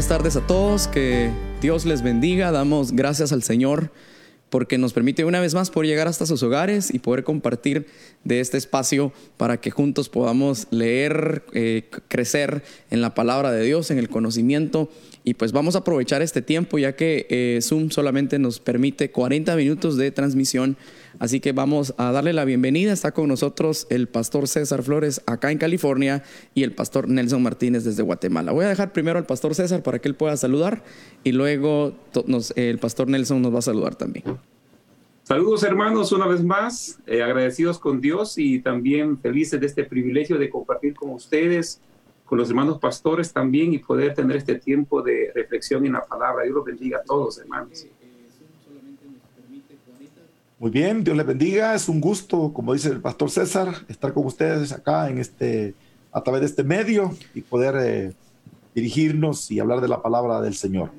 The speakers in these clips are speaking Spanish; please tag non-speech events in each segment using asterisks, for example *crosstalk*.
Buenas tardes a todos, que Dios les bendiga, damos gracias al Señor porque nos permite una vez más poder llegar hasta sus hogares y poder compartir de este espacio para que juntos podamos leer, eh, crecer en la palabra de Dios, en el conocimiento. Y pues vamos a aprovechar este tiempo ya que eh, Zoom solamente nos permite 40 minutos de transmisión. Así que vamos a darle la bienvenida. Está con nosotros el pastor César Flores acá en California y el pastor Nelson Martínez desde Guatemala. Voy a dejar primero al pastor César para que él pueda saludar y luego el pastor Nelson nos va a saludar también. Saludos hermanos una vez más, eh, agradecidos con Dios y también felices de este privilegio de compartir con ustedes, con los hermanos pastores también y poder tener este tiempo de reflexión en la palabra. Dios los bendiga a todos hermanos. Muy bien, Dios les bendiga. Es un gusto, como dice el pastor César, estar con ustedes acá en este, a través de este medio y poder eh, dirigirnos y hablar de la palabra del Señor.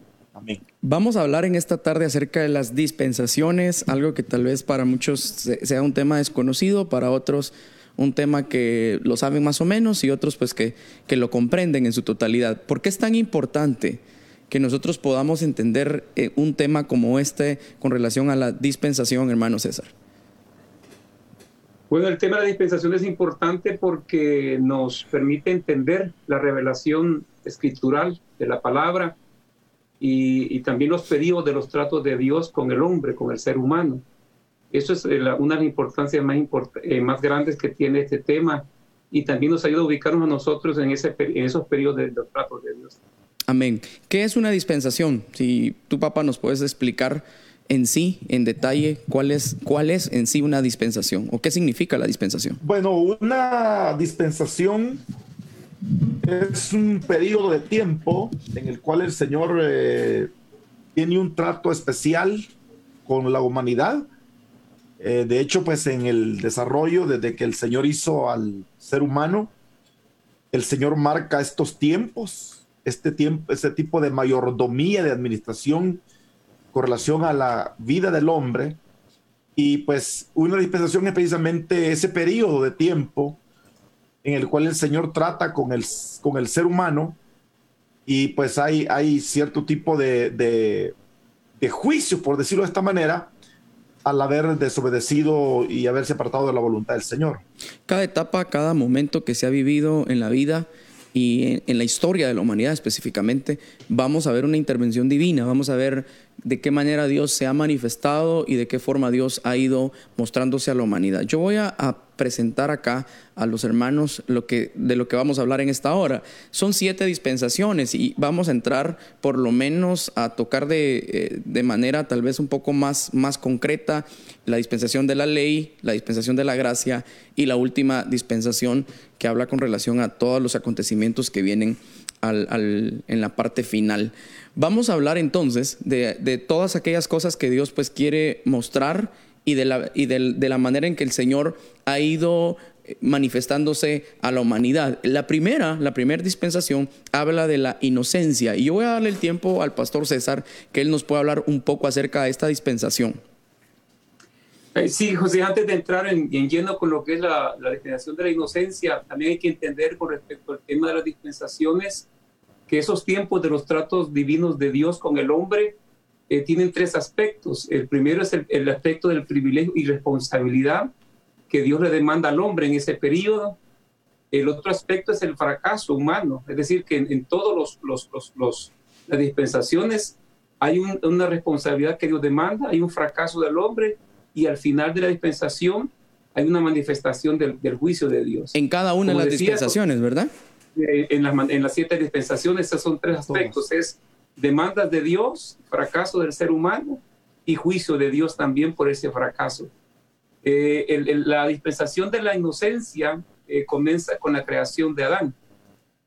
Vamos a hablar en esta tarde acerca de las dispensaciones, algo que tal vez para muchos sea un tema desconocido, para otros un tema que lo saben más o menos y otros pues que, que lo comprenden en su totalidad. ¿Por qué es tan importante que nosotros podamos entender eh, un tema como este con relación a la dispensación, hermano César? Bueno, el tema de la dispensación es importante porque nos permite entender la revelación escritural de la palabra y, también los periodos de los tratos de Dios con el hombre, con el ser humano. Eso es eh, una de las importancias más, eh, más grandes que tiene este tema y también nos ayuda a ubicarnos a nosotros en, ese, en esos periodos de, los tratos de Dios. Amén. ¿Qué es una dispensación? Si tu papá nos puedes explicar en sí, en detalle, cuál es, cuál es en sí una dispensación o qué significa la dispensación. Bueno, una dispensación es un periodo de tiempo en el cual el Señor eh, tiene un trato especial con la humanidad. Eh, de hecho, pues en el desarrollo, desde que el Señor hizo al ser humano, el Señor marca estos tiempos, este tiempo, este tipo de mayordomía, de administración con relación a la vida del hombre. Y pues una dispensación es precisamente ese periodo de tiempo en el cual el Señor trata con el, con el ser humano y pues hay, hay cierto tipo de, de, de juicio, por decirlo de esta manera, al haber desobedecido y haberse apartado de la voluntad del Señor. Cada etapa, cada momento que se ha vivido en la vida y en, la historia de la humanidad específicamente, vamos a ver una intervención divina, vamos a ver de qué manera Dios se ha manifestado y de qué forma Dios ha ido mostrándose a la humanidad. Yo voy a, presentar acá a los hermanos lo que, de lo que vamos a hablar en esta hora. Son siete dispensaciones y vamos a entrar por lo menos a tocar de, eh, de manera tal vez un poco más, más concreta la dispensación de la ley, la dispensación de la gracia y la última dispensación que habla con relación a todos los acontecimientos que vienen al, en la parte final. Vamos a hablar entonces de, todas aquellas cosas que Dios pues quiere mostrar y, de la, y de, la manera en que el Señor ha ido eh, manifestándose a la humanidad. La primera, la primera dispensación habla de la inocencia y yo voy a darle el tiempo al pastor César que él nos pueda hablar un poco acerca de esta dispensación. Eh, sí, José, antes de entrar en, lleno con lo que es la, la dispensación de la inocencia, también hay que entender con respecto al tema de las dispensaciones que esos tiempos de los tratos divinos de Dios con el hombre eh, tienen tres aspectos. El primero es el, aspecto del privilegio y responsabilidad que Dios le demanda al hombre en ese periodo. El otro aspecto es el fracaso humano, es decir, que en, todos los, los, los, los, las dispensaciones hay una responsabilidad que Dios demanda, hay un fracaso del hombre y al final de la dispensación hay una manifestación del, del juicio de Dios. En cada una de las dispensaciones, ¿verdad? Eh, en, las, en las siete dispensaciones, esos son tres aspectos. Es demandas de Dios, fracaso del ser humano y juicio de Dios también por ese fracaso. Eh, la dispensación de la inocencia eh, comienza con la creación de Adán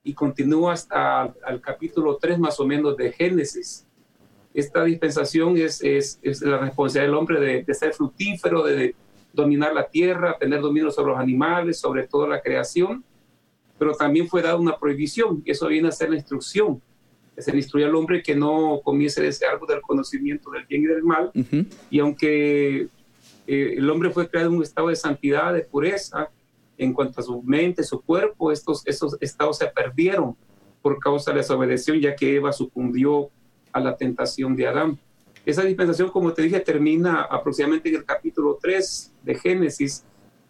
y continúa hasta al capítulo 3 más o menos de Génesis. Esta dispensación es, es, es la responsabilidad del hombre de, de, ser fructífero, de dominar la tierra, tener dominio sobre los animales, sobre toda la creación pero también fue dada una prohibición, eso viene a ser la instrucción, se le instruye al hombre que no comience ese algo del conocimiento del bien y del mal, y aunque eh, el hombre fue creado en un estado de santidad, de pureza, en cuanto a su mente, su cuerpo, estos, esos estados se perdieron por causa de la desobedieción, ya que Eva sucumbió a la tentación de Adán. Esa dispensación, como te dije, termina aproximadamente en el capítulo 3 de Génesis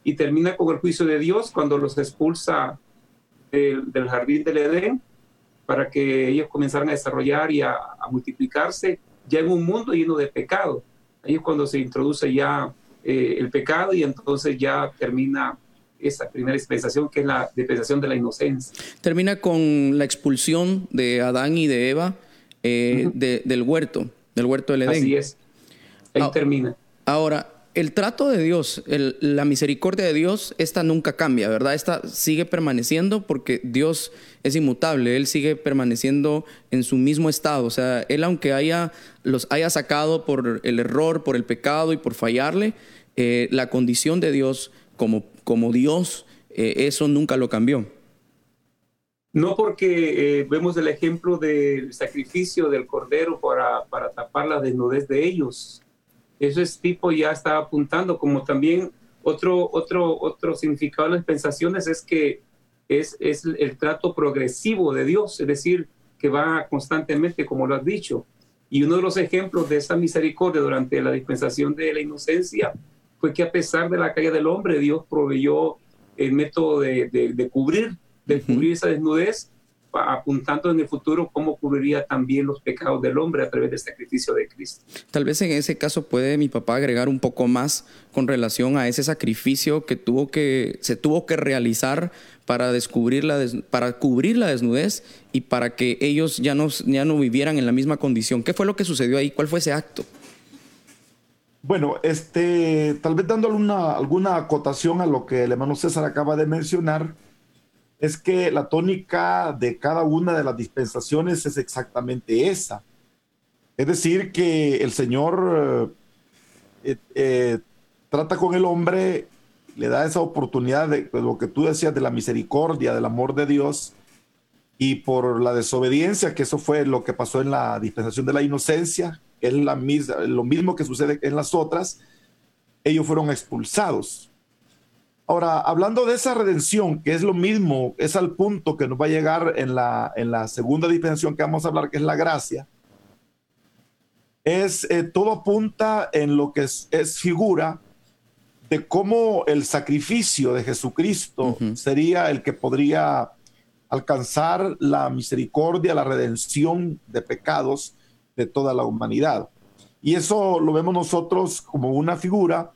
y termina con el juicio de Dios cuando los expulsa del, jardín del Edén para que ellos comenzaran a desarrollar y a, multiplicarse ya en un mundo lleno de pecado. Ahí es cuando se introduce ya eh, el pecado y entonces ya termina esa primera dispensación que es la dispensación de la inocencia. Termina con la expulsión de Adán y de Eva eh, del huerto, del huerto del Edén. Así es. Ahí ah, termina. Ahora, el trato de Dios, la misericordia de Dios, esta nunca cambia, ¿verdad? Esta sigue permaneciendo porque Dios es inmutable, Él sigue permaneciendo en su mismo estado. O sea, Él aunque haya, los haya sacado por el error, por el pecado y por fallarle, eh, la condición de Dios como, como Dios, eh, eso nunca lo cambió. No porque eh, vemos el ejemplo del sacrificio del cordero para, para tapar la desnudez de ellos. Eso es tipo ya está apuntando, como también otro, otro, otro significado de las pensaciones es que es, es el trato progresivo de Dios, es decir, que va constantemente, como lo has dicho. Y uno de los ejemplos de esa misericordia durante la dispensación de la inocencia fue que a pesar de la caída del hombre, Dios proveyó el método de, de cubrir de cubrir esa desnudez, apuntando en el futuro cómo cubriría también los pecados del hombre a través del sacrificio de Cristo. Tal vez en ese caso puede mi papá agregar un poco más con relación a ese sacrificio que tuvo que se tuvo que realizar para descubrir la para cubrir la desnudez y para que ellos ya no ya no vivieran en la misma condición. ¿Qué fue lo que sucedió ahí? ¿Cuál fue ese acto? Bueno, este, tal vez dando alguna, alguna acotación a lo que el hermano César acaba de mencionar, es que la tónica de cada una de las dispensaciones es exactamente esa. Es decir, que el Señor eh, eh, trata con el hombre, le da esa oportunidad de, lo que tú decías, de la misericordia, del amor de Dios, y por la desobediencia, que eso fue lo que pasó en la dispensación de la inocencia, es la lo mismo que sucede en las otras, ellos fueron expulsados. Ahora, hablando de esa redención, que es lo mismo, es al punto que nos va a llegar en la, en la segunda dispensación que vamos a hablar, que es la gracia, es eh, todo apunta en lo que es, figura de cómo el sacrificio de Jesucristo sería el que podría alcanzar la misericordia, la redención de pecados de toda la humanidad. Y eso lo vemos nosotros como una figura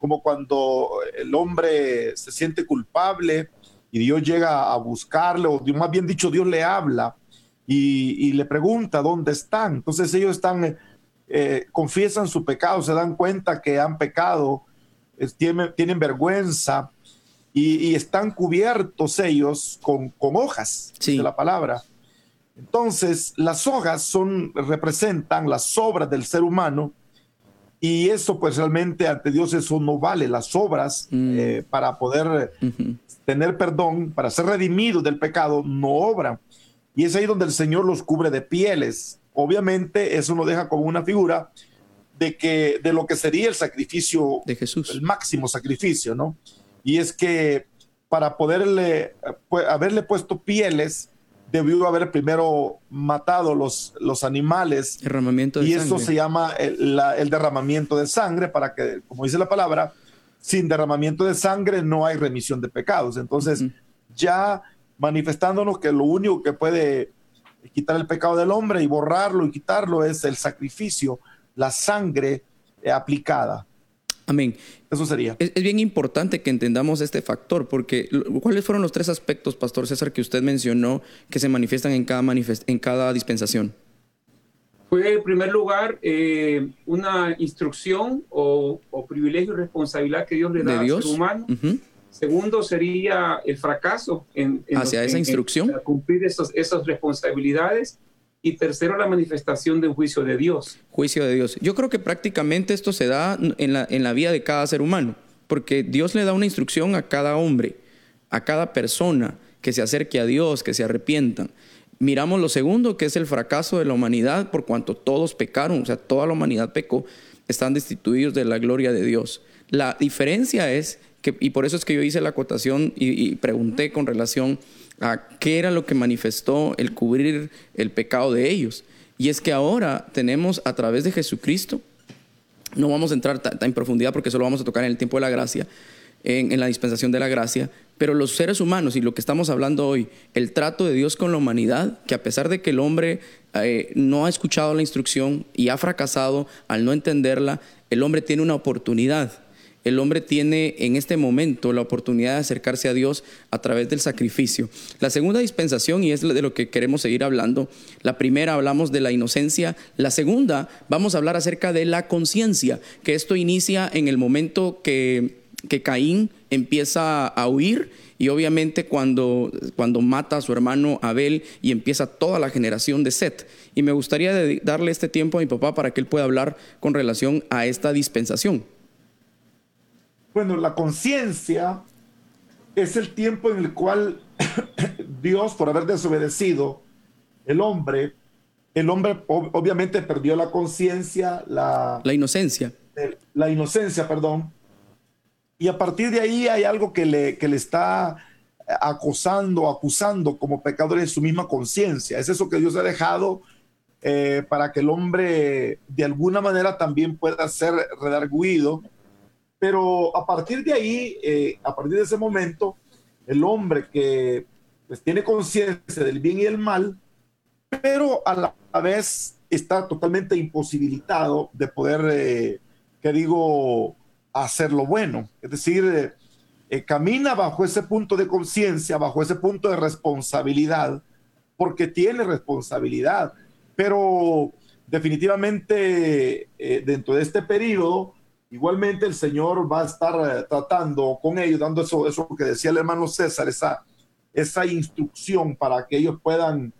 como cuando el hombre se siente culpable y Dios llega a buscarle, o más bien dicho, Dios le habla y, le pregunta dónde están. Entonces ellos están, eh, confiesan su pecado, se dan cuenta que han pecado, tienen, tienen, vergüenza y, están cubiertos ellos con, hojas de la palabra. Entonces, las hojas son, representan las obras del ser humano y eso pues realmente ante Dios eso no vale. Las obras mm. eh, para poder tener perdón, para ser redimidos del pecado, no obran. Y es ahí donde el Señor los cubre de pieles. Obviamente eso nos deja como una figura de que de lo que sería el sacrificio de Jesús, el máximo sacrificio, ¿no? Y es que para poderle pues, haberle puesto pieles debió haber primero matado los, los animales. Derramamiento de y eso se llama el, derramamiento de sangre para que, como dice la palabra, sin derramamiento de sangre no hay remisión de pecados. Entonces, ya manifestándonos que lo único que puede quitar el pecado del hombre y borrarlo y quitarlo es el sacrificio, la sangre aplicada. Amén. Eso sería. Es, bien importante que entendamos este factor, porque ¿cuáles fueron los tres aspectos, Pastor César, que usted mencionó que se manifiestan en cada, en cada dispensación? Fue, en primer lugar, eh, una instrucción o, privilegio y responsabilidad que Dios le da al ser humano. Segundo sería el fracaso en, hacia esa instrucción. cumplir esos, esas responsabilidades y tercero, la manifestación de un juicio de Dios. Juicio de Dios. Yo creo que prácticamente esto se da en la, en la vida de cada ser humano, porque Dios le da una instrucción a cada hombre, a cada persona que se acerque a Dios, que se arrepientan. Miramos lo segundo, que es el fracaso de la humanidad, por cuanto todos pecaron, o sea, toda la humanidad pecó, están destituidos de la gloria de Dios. La diferencia es que, y por eso es que yo hice la acotación y, y pregunté con relación a qué era lo que manifestó el cubrir el pecado de ellos. Y es que ahora tenemos a través de Jesucristo, no vamos a entrar tan en profundidad porque solo vamos a tocar en el tiempo de la gracia, en, la dispensación de la gracia, pero los seres humanos y lo que estamos hablando hoy, el trato de Dios con la humanidad, que a pesar de que el hombre eh, no ha escuchado la instrucción y ha fracasado al no entenderla, el hombre tiene una oportunidad. El hombre tiene en este momento la oportunidad de acercarse a Dios a través del sacrificio. La segunda dispensación, y es de lo que queremos seguir hablando, la primera hablamos de la inocencia, la segunda vamos a hablar acerca de la conciencia, que esto inicia en el momento que que Caín empieza a huir y obviamente cuando, cuando mata a su hermano Abel y empieza toda la generación de Set. Y me gustaría darle este tiempo a mi papá para que él pueda hablar con relación a esta dispensación. Bueno, la conciencia es el tiempo en el cual *coughs* Dios, por haber desobedecido, el hombre, el hombre obviamente perdió la conciencia, la... La inocencia. La inocencia, perdón y a partir de ahí hay algo que le, que le está acosando, acusando como pecador en su misma conciencia. Es eso que Dios ha dejado eh, para que el hombre de alguna manera también pueda ser redarguido. Pero a partir de ahí, eh, a partir de ese momento, el hombre que pues, tiene conciencia del bien y el mal, pero a la vez está totalmente imposibilitado de poder, eh, que digo, hacer lo bueno. Es decir, eh, eh, camina bajo ese punto de conciencia, bajo ese punto de responsabilidad, porque tiene responsabilidad. Pero definitivamente dentro de este periodo, igualmente el Señor va a estar tratando con ellos, dando eso, eso que decía el hermano César, esa, esa instrucción para que ellos puedan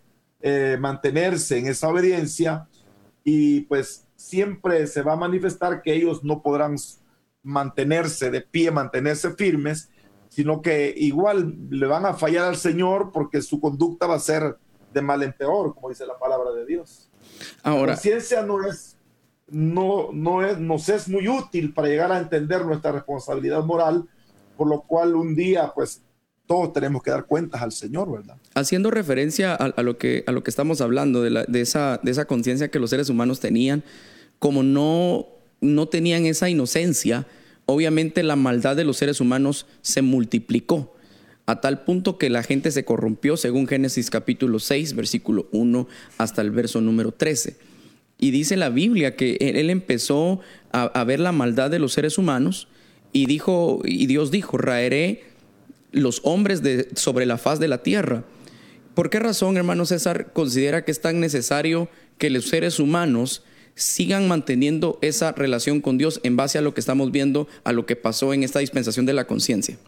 mantenerse en esa obediencia y pues siempre se va a manifestar que ellos no podrán mantenerse de pie, mantenerse firmes, sino que igual le van a fallar al Señor porque su conducta va a ser de mal en peor, como dice la palabra de Dios. Ahora, la no es, no, no es, nos es muy útil para llegar a entender nuestra responsabilidad moral, por lo cual un día, pues, todos tenemos que dar cuentas al Señor, ¿verdad? Haciendo referencia a, lo, que, a lo que estamos hablando, de, de esa, de esa conciencia que los seres humanos tenían, como no no tenían esa inocencia, obviamente la maldad de los seres humanos se multiplicó a tal punto que la gente se corrompió, según Génesis capítulo 6, versículo 1 hasta el verso número 13. Y dice la Biblia que él empezó a, ver la maldad de los seres humanos y dijo, y Dios dijo, raeré los hombres de, sobre la faz de la tierra. ¿Por qué razón, hermano César, considera que es tan necesario que los seres humanos sigan manteniendo esa relación con Dios en base a lo que estamos viendo, a lo que pasó en esta dispensación de la conciencia.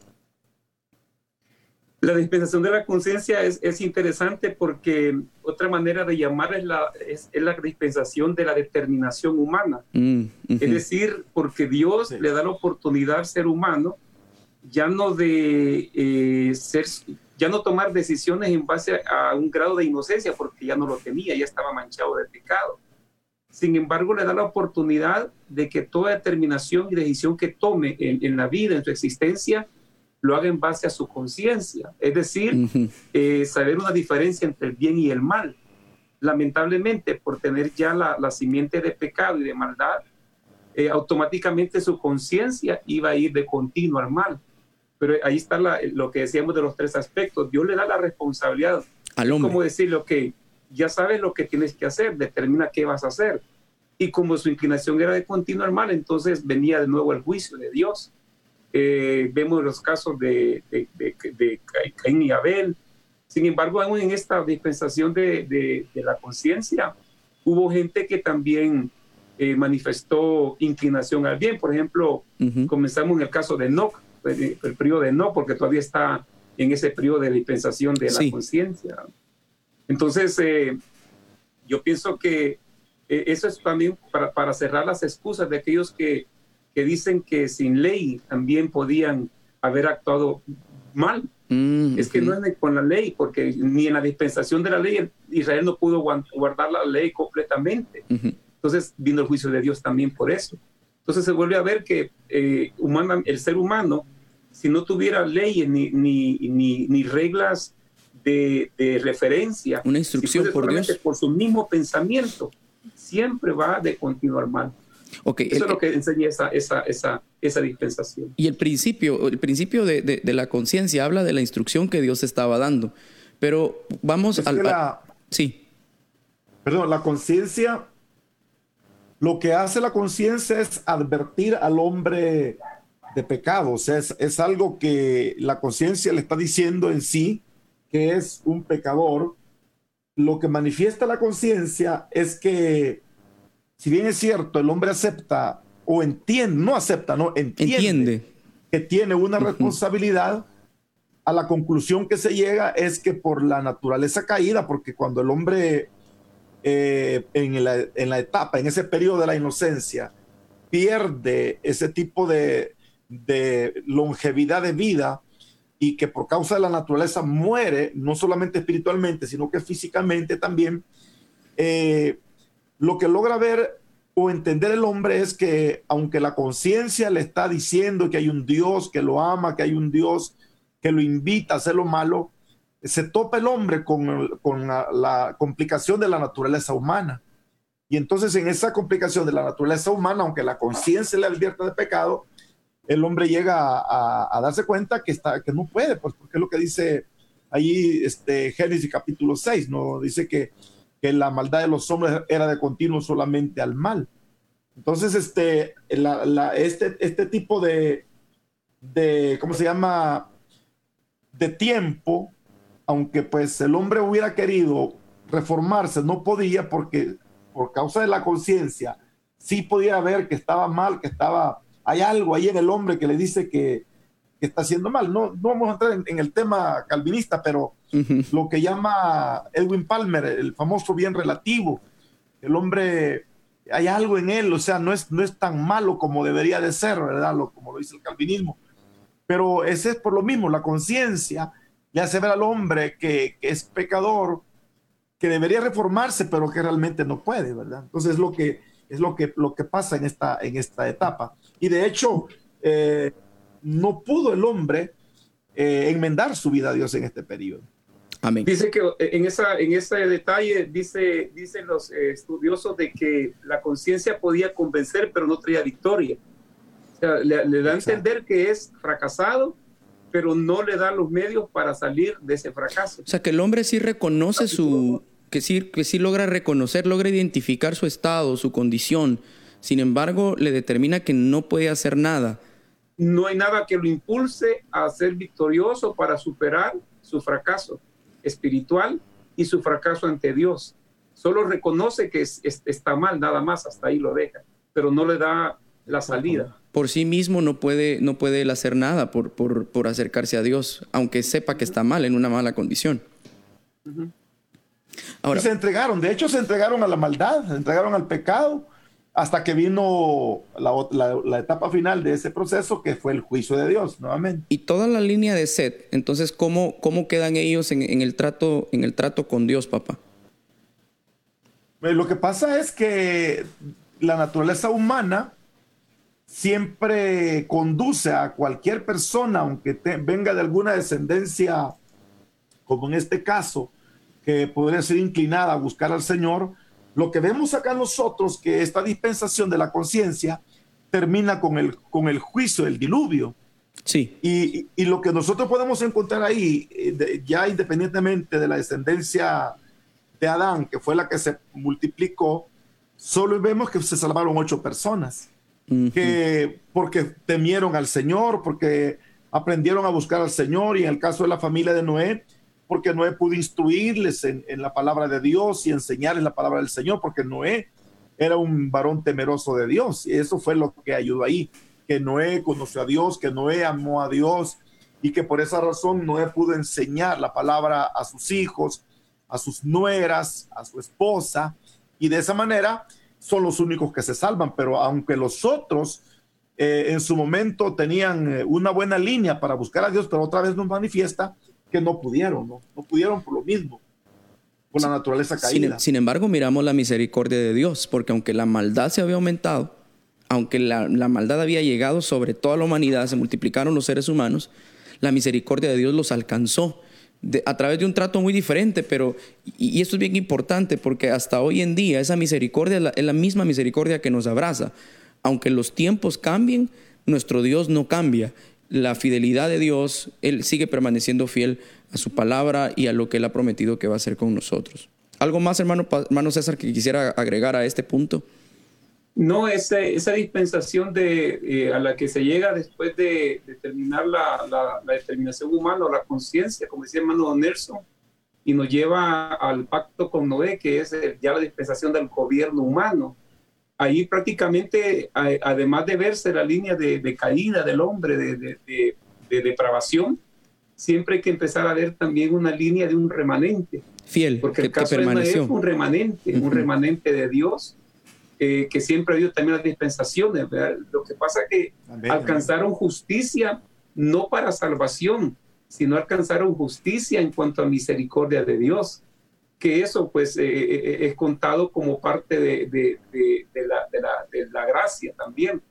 La dispensación de la conciencia es, interesante porque otra manera de llamar es la, es, la dispensación de la determinación humana. Mm, es decir, porque Dios le da la oportunidad al ser humano ya no de eh, ser, ya no tomar decisiones en base a un grado de inocencia, porque ya no lo tenía, ya estaba manchado de pecado. Sin embargo, le da la oportunidad de que toda determinación y decisión que tome en, la vida, en su existencia, lo haga en base a su conciencia. Es decir, eh, saber una diferencia entre el bien y el mal. Lamentablemente, por tener ya la, simiente de pecado y de maldad, eh, automáticamente su conciencia iba a ir de continuo al mal. Pero ahí está lo que decíamos de los tres aspectos. Dios le da la responsabilidad. Al hombre. Como decirle, que ya sabes lo que tienes que hacer, determina qué vas a hacer. Y como su inclinación era de continuar mal, entonces venía de nuevo el juicio de Dios. Eh, vemos los casos de, de, de, Caín y Abel. Sin embargo, aún en esta dispensación de, la conciencia, hubo gente que también eh, manifestó inclinación al bien. Por ejemplo, comenzamos en el caso de Enoch, el, el periodo de Enoch, porque todavía está en ese periodo de dispensación de la conciencia. Entonces, eh, yo pienso que eh, eso es también para, cerrar las excusas de aquellos que, dicen que sin ley también podían haber actuado mal. Mm, es que no es con la ley, porque ni en la dispensación de la ley Israel no pudo guardar la ley completamente. Entonces vino el juicio de Dios también por eso. Entonces se vuelve a ver que eh, el ser humano, si no tuviera leyes ni, ni, ni reglas de, referencia. Una instrucción por Dios. Por su mismo pensamiento, siempre va de continuar mal. Okay, Eso es lo que enseña esa, esa, esa, esa, dispensación. Y el principio, el principio de, de, la conciencia habla de la instrucción que Dios estaba dando. Pero vamos a La, sí. Perdón, la conciencia, lo que hace la conciencia es advertir al hombre de pecado. O sea, es, es algo que la conciencia le está diciendo en sí que es un pecador. Lo que manifiesta la conciencia es que si bien es cierto, el hombre acepta o entiende, no acepta, no entiende, que tiene una responsabilidad, a la conclusión que se llega es que por la naturaleza caída, porque cuando el hombre eh, en, la, en, la, etapa, en ese periodo de la inocencia, pierde ese tipo de, de longevidad de vida y que por causa de la naturaleza muere, no solamente espiritualmente, sino que físicamente también, eh, lo que logra ver o entender el hombre es que aunque la conciencia le está diciendo que hay un Dios que lo ama, que hay un Dios que lo invita a hacer lo malo, se topa el hombre con, la, complicación de la naturaleza humana. Y entonces en esa complicación de la naturaleza humana, aunque la conciencia le advierta de pecado, el hombre llega a, darse cuenta que, está, que no puede, pues porque es lo que dice ahí este, Génesis capítulo 6, ¿no? Dice que que la maldad de los hombres era de continuo solamente al mal. Entonces, este, este, este tipo de, de, ¿cómo se llama? De tiempo, aunque pues el hombre hubiera querido reformarse, no podía porque por causa de la conciencia, sí podía ver que estaba mal, que estaba, hay algo ahí en el hombre que le dice que, está haciendo mal. No, no vamos a entrar en el tema calvinista, pero lo que llama Edwin Palmer, el famoso bien relativo. El hombre, hay algo en él, o sea, no es, no es tan malo como debería de ser, ¿verdad? Lo, como lo dice el calvinismo. Pero ese es por lo mismo, la conciencia le hace ver al hombre que, es pecador, que debería reformarse, pero que realmente no puede, ¿verdad? Entonces es lo que, es lo que, lo que pasa en esta, en esta etapa. Y de hecho, eh, no pudo el hombre eh, enmendar su vida a Dios en este periodo. Dice que eh, en, esa, en ese detalle, dice, dicen los eh, estudiosos de que la conciencia podía convencer, pero no traía victoria. O sea, le, da a entender que es fracasado, pero no le da los medios para salir de ese fracaso. O sea, que el hombre sí reconoce su, que sí, que sí logra reconocer, logra identificar su estado, su condición. Sin embargo, le determina que no puede hacer nada. No hay nada que lo impulse a ser victorioso para superar su fracaso espiritual y su fracaso ante Dios. Solo reconoce que está mal, nada más, hasta ahí lo deja, pero no le da la salida. Por sí mismo no puede, no puede él hacer nada por, por, acercarse a Dios, aunque sepa que está mal, en una mala condición. Ahora, y se entregaron, de hecho se entregaron a la maldad, se entregaron al pecado, hasta que vino la, etapa final de ese proceso, que fue el juicio de Dios, nuevamente. Y toda la línea de Seth, entonces, ¿cómo, cómo quedan ellos en, el trato, en el trato con Dios, papá? Pues, lo que pasa es que la naturaleza humana siempre conduce a cualquier persona, aunque venga de alguna descendencia, como en este caso, que podría ser inclinada a buscar al Señor, lo que vemos acá nosotros, que esta dispensación de la conciencia termina con el, con el juicio, el diluvio. Sí. Y, y, lo que nosotros podemos encontrar ahí, eh, ya independientemente de la descendencia de Adán, que fue la que se multiplicó, solo vemos que se salvaron ocho personas, que porque temieron al Señor, porque aprendieron a buscar al Señor, y en el caso de la familia de Noé, porque Noé pudo instruirles en, la palabra de Dios y enseñarles la palabra del Señor, porque Noé era un varón temeroso de Dios. Y eso fue lo que ayudó ahí, que Noé conoció a Dios, que Noé amó a Dios y que por esa razón Noé pudo enseñar la palabra a sus hijos, a sus nueras, a su esposa, y de esa manera son los únicos que se salvan. Pero aunque los otros eh, en su momento tenían eh, una buena línea para buscar a Dios, pero otra vez nos manifiesta que no pudieron, ¿no? No pudieron por lo mismo, por la naturaleza caída. Sin, embargo, miramos la misericordia de Dios, porque aunque la maldad se había aumentado, aunque la, maldad había llegado sobre toda la humanidad, se multiplicaron los seres humanos, la misericordia de Dios los alcanzó a través de un trato muy diferente, pero, y, esto es bien importante porque hasta hoy en día esa misericordia es la, es la misma misericordia que nos abraza. Aunque los tiempos cambien, nuestro Dios no cambia. La fidelidad de Dios, Él sigue permaneciendo fiel a su palabra y a lo que Él ha prometido que va a hacer con nosotros. ¿Algo más, hermano, hermano César, que quisiera agregar a este punto? No, esa, dispensación de, eh, a la que se llega después de, determinar la, la, determinación humana o la conciencia, como decía hermano Nelson, y nos lleva al pacto con Noé, que es ya la dispensación del gobierno humano. Ahí prácticamente, además de verse la línea de, caída del hombre, de, de, depravación, siempre hay que empezar a ver también una línea de un remanente. Fiel, porque el caso de Noé es un remanente, un remanente de Dios que siempre ha habido también las dispensaciones. Lo que pasa es que alcanzaron justicia no para salvación, sino alcanzaron justicia en cuanto a misericordia de Dios, que eso pues eh, eh, eh, es contado como parte de, de, de, la, de, la, gracia también.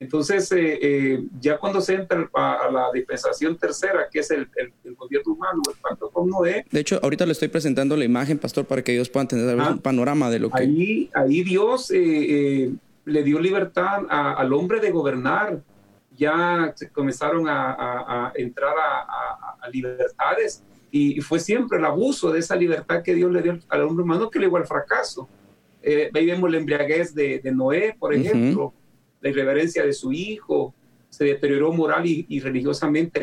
Entonces, eh, eh, ya cuando se entra a, la dispensación tercera, que es el, gobierno humano, el pacto con Noé. De hecho, ahorita le estoy presentando la imagen, pastor, para que ellos puedan tener ah, un panorama de lo que. Ahí, ahí Dios eh, le dio libertad al hombre de gobernar. Ya comenzaron a, entrar a, libertades y, fue siempre el abuso de esa libertad que Dios le dio al hombre humano que le dio al fracaso. ahí vemos la embriaguez de, Noé, por ejemplo la irreverencia de su hijo, se deterioró moral y, religiosamente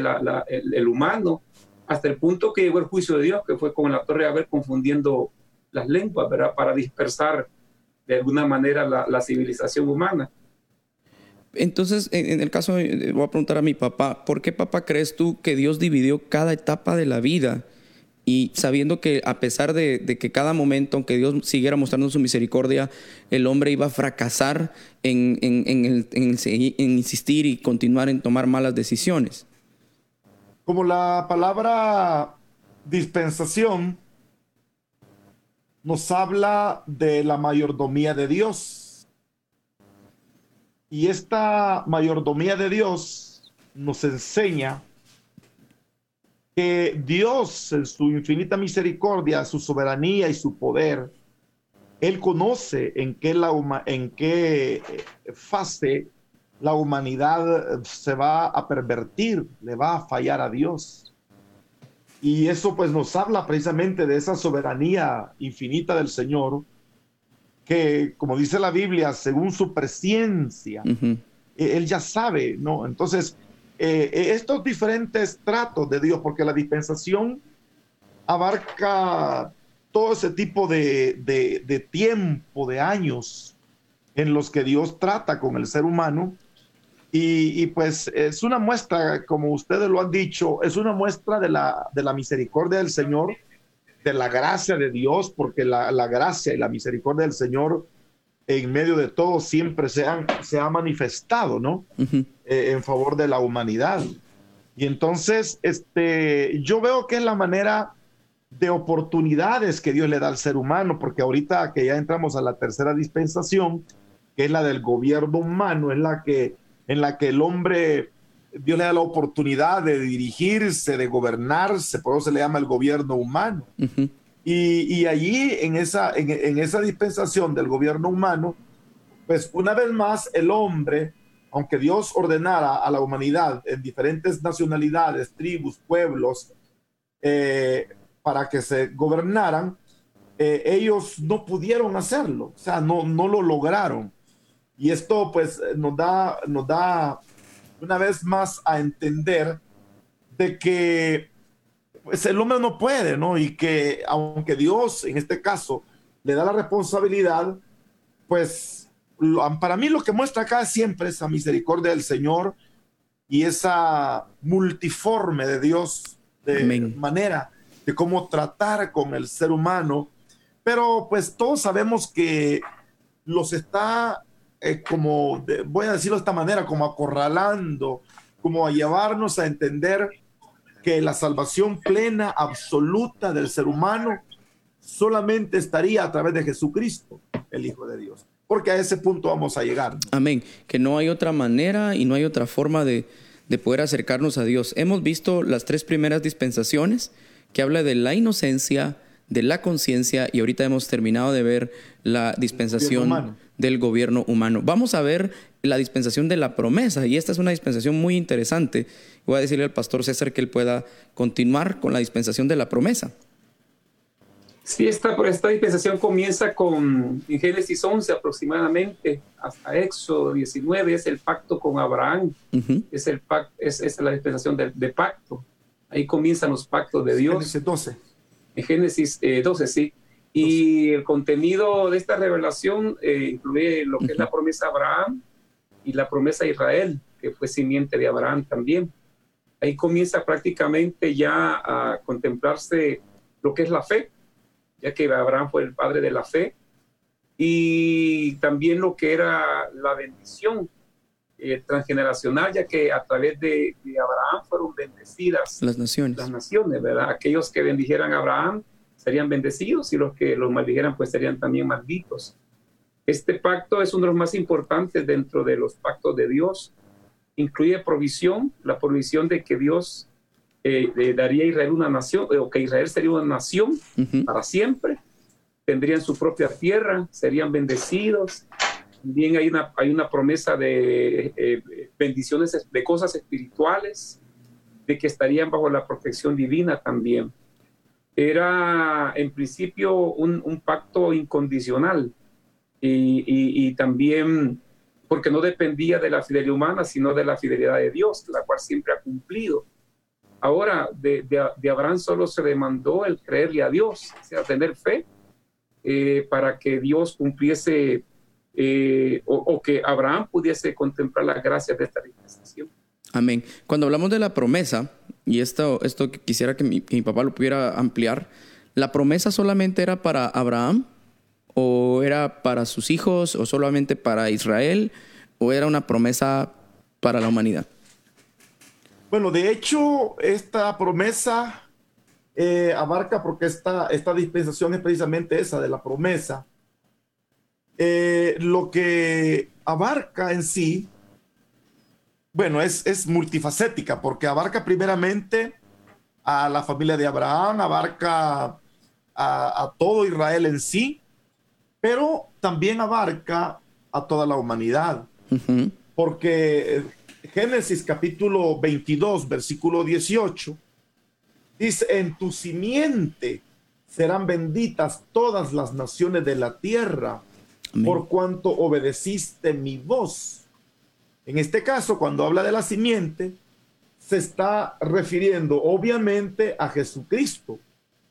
el, humano, hasta el punto que llegó el juicio de Dios, que fue como en la torre de haber confundiendo las lenguas, ¿verdad? Para dispersar de alguna manera la, civilización humana. Entonces, en, el caso, voy a preguntar a mi papá, ¿por qué papá crees tú que Dios dividió cada etapa de la vida? y sabiendo que a pesar de, que cada momento, aunque Dios siguiera mostrando su misericordia, el hombre iba a fracasar en, insistir y continuar en tomar malas decisiones. Como la palabra dispensación nos habla de la mayordomía de Dios. Y esta mayordomía de Dios nos enseña que Dios en su infinita misericordia, su soberanía y su poder, Él conoce en qué, en qué eh, fase la humanidad se va a pervertir, le va a fallar a Dios. Y eso pues nos habla precisamente de esa soberanía infinita del Señor, que como dice la Biblia, según su presencia, e, Él ya sabe, ¿no? Entonces, eh, eh, estos diferentes tratos de Dios, porque la dispensación abarca todo ese tipo de, tiempo, de años en los que Dios trata con el ser humano. Y, pues es una muestra, como ustedes lo han dicho, es una muestra de la, de la misericordia del Señor, de la gracia de Dios, porque la, gracia y la misericordia del Señor en medio de todo siempre se, se ha manifestado, ¿no? Eh, en favor de la humanidad. Y entonces, este, yo veo que es la manera de oportunidades que Dios le da al ser humano, porque ahorita que ya entramos a la tercera dispensación, que es la del gobierno humano, es la que en la que el hombre Dios le da la oportunidad de dirigirse, de gobernarse, por eso se le llama el gobierno humano. y, allí, en esa, en esa dispensación del gobierno humano, pues una vez más el hombre aunque Dios ordenara a la humanidad en diferentes nacionalidades, tribus, pueblos, eh, para que se gobernaran, eh, ellos no pudieron hacerlo, o sea, no, no lo lograron. Y esto pues nos da, nos da una vez más a entender de que pues, el hombre no puede, ¿no? Y que aunque Dios en este caso le da la responsabilidad, pues para mí lo que muestra acá siempre esa misericordia del Señor y esa multiforme de Dios de manera de cómo tratar con el ser humano. Pero pues todos sabemos que los está eh, como, voy a decirlo de esta manera, como acorralando, como a llevarnos a entender que la salvación plena, absoluta del ser humano solamente estaría a través de Jesucristo, el Hijo de Dios porque a ese punto vamos a llegar. Amén. Que no hay otra manera y no hay otra forma de, poder acercarnos a Dios. Hemos visto las tres primeras dispensaciones que habla de la inocencia, de la conciencia y ahorita hemos terminado de ver la dispensación del gobierno humano. Vamos a ver la dispensación de la promesa y esta es una dispensación muy interesante. Voy a decirle al pastor César que él pueda continuar con la dispensación de la promesa. Sí, esta, esta dispensación comienza con en Génesis 11 aproximadamente hasta Éxodo 19, es el pacto con Abraham, es, el pacto, es, la dispensación de, pacto. Ahí comienzan los pactos de Dios. Génesis 12. En Génesis 12, eh, sí. Y el contenido de esta revelación eh, incluye lo que es la promesa a Abraham y la promesa a Israel, que fue simiente de Abraham también. Ahí comienza prácticamente ya a contemplarse lo que es la fe, ya que Abraham fue el padre de la fe, y también lo que era la bendición eh, transgeneracional, ya que a través de, de, Abraham fueron bendecidas las naciones. Las naciones, ¿verdad? Aquellos que bendijeran a Abraham serían bendecidos y los que los maldijeran pues serían también malditos. Este pacto es uno de los más importantes dentro de los pactos de Dios. Incluye provisión, la provisión de que Dios eh, daría a Israel una nación, o que Israel sería una nación para siempre. Tendrían su propia tierra, serían bendecidos. También hay una, hay una promesa de eh, bendiciones, de cosas espirituales, de que estarían bajo la protección divina también era en principio un, pacto incondicional y, también porque no dependía de la fidelidad humana, sino de la fidelidad de Dios, la cual siempre ha cumplido. Ahora, de, Abraham solo se demandó el creerle a Dios, o sea, tener fe eh, para que Dios cumpliese eh, o, o, que Abraham pudiese contemplar las gracias de esta dispensación. Amén. Cuando hablamos de la promesa, y esto, esto quisiera que mi, papá lo pudiera ampliar, ¿la promesa solamente era para Abraham? ¿O era para sus hijos? ¿O solamente para Israel? ¿O era una promesa para la humanidad? Bueno, de hecho, esta promesa eh, abarca, porque esta, esta dispensación es precisamente esa de la promesa, eh, lo que abarca en sí bueno, es, multifacética porque abarca primeramente a la familia de Abraham, abarca a, todo Israel en sí, pero también abarca a toda la humanidad. Porque Génesis capítulo 22, versículo 18, dice, en tu simiente serán benditas todas las naciones de la tierra, por cuanto obedeciste mi voz. En este caso, cuando habla de la simiente, se está refiriendo obviamente a Jesucristo,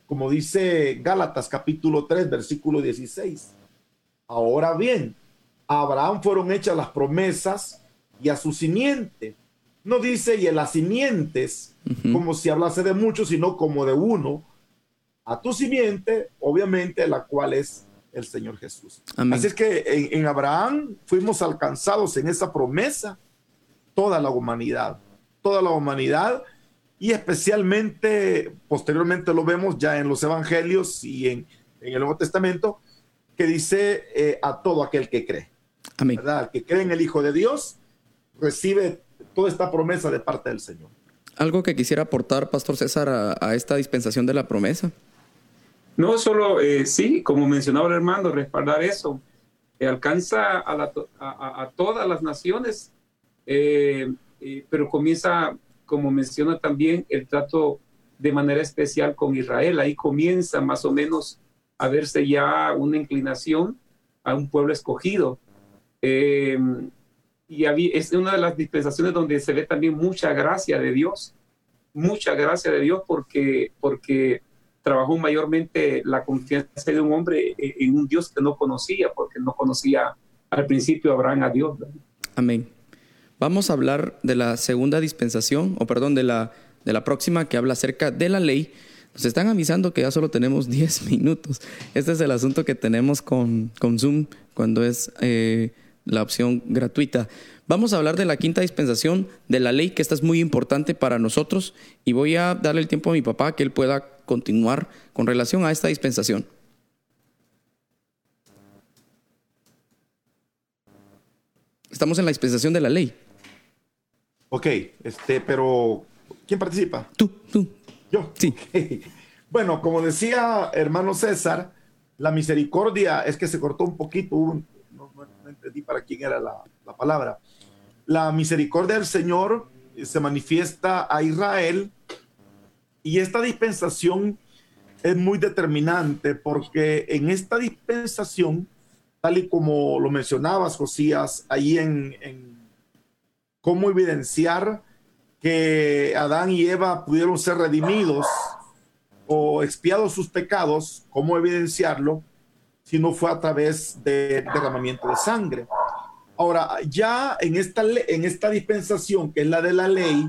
como dice Gálatas capítulo 3, versículo 16. Ahora bien, a Abraham fueron hechas las promesas y a su simiente. No dice y a las simientes, como si hablase de muchos, sino como de uno. A tu simiente, obviamente, la cual es el Señor Jesús. Así es que en, Abraham fuimos alcanzados en esa promesa toda la humanidad, toda la humanidad y especialmente posteriormente lo vemos ya en los evangelios y en, el Nuevo Testamento que dice eh, a todo aquel que cree. Amén. ¿verdad? que cree en el Hijo de Dios recibe toda esta promesa de parte del Señor. ¿Algo que quisiera aportar, Pastor César, a esta dispensación de la promesa? No solo, eh, sí, como mencionaba el hermano, respaldar eso, alcanza a, todas las naciones, eh, pero comienza, como menciona también, el trato de manera especial con Israel. Ahí comienza más o menos a verse ya una inclinación a un pueblo escogido. Eh, y es una de las dispensaciones donde se ve también mucha gracia de Dios, mucha gracia de Dios porque, porque trabajó mayormente la confianza de un hombre en un Dios que no conocía, porque no conocía al principio Abraham a Dios. Amén. Vamos a hablar de la segunda dispensación, o perdón, de la, de la próxima que habla acerca de la ley. Nos están avisando que ya solo tenemos *laughs* 10 minutos. Este es el asunto que tenemos con, con Zoom cuando es eh, la opción gratuita. Vamos a hablar de la quinta dispensación de la ley, que esta es muy importante para nosotros, y voy a darle el tiempo a mi papá que él pueda continuar con relación a esta dispensación. Estamos en la dispensación de la ley. Ok, este, pero ¿quién participa? Tú, tú. Yo. Sí. Bueno, como decía hermano César, la misericordia es que se cortó un poquito, no, entendí para quién era la, la palabra. La misericordia del Señor se manifiesta a Israel y esta dispensación es muy determinante porque en esta dispensación, tal y como lo mencionabas, Josías, ahí en, en cómo evidenciar que Adán y Eva pudieron ser redimidos o expiados sus pecados, cómo evidenciarlo si no fue a través de derramamiento de sangre. Ahora, ya en esta, en esta dispensación, que es la de la ley,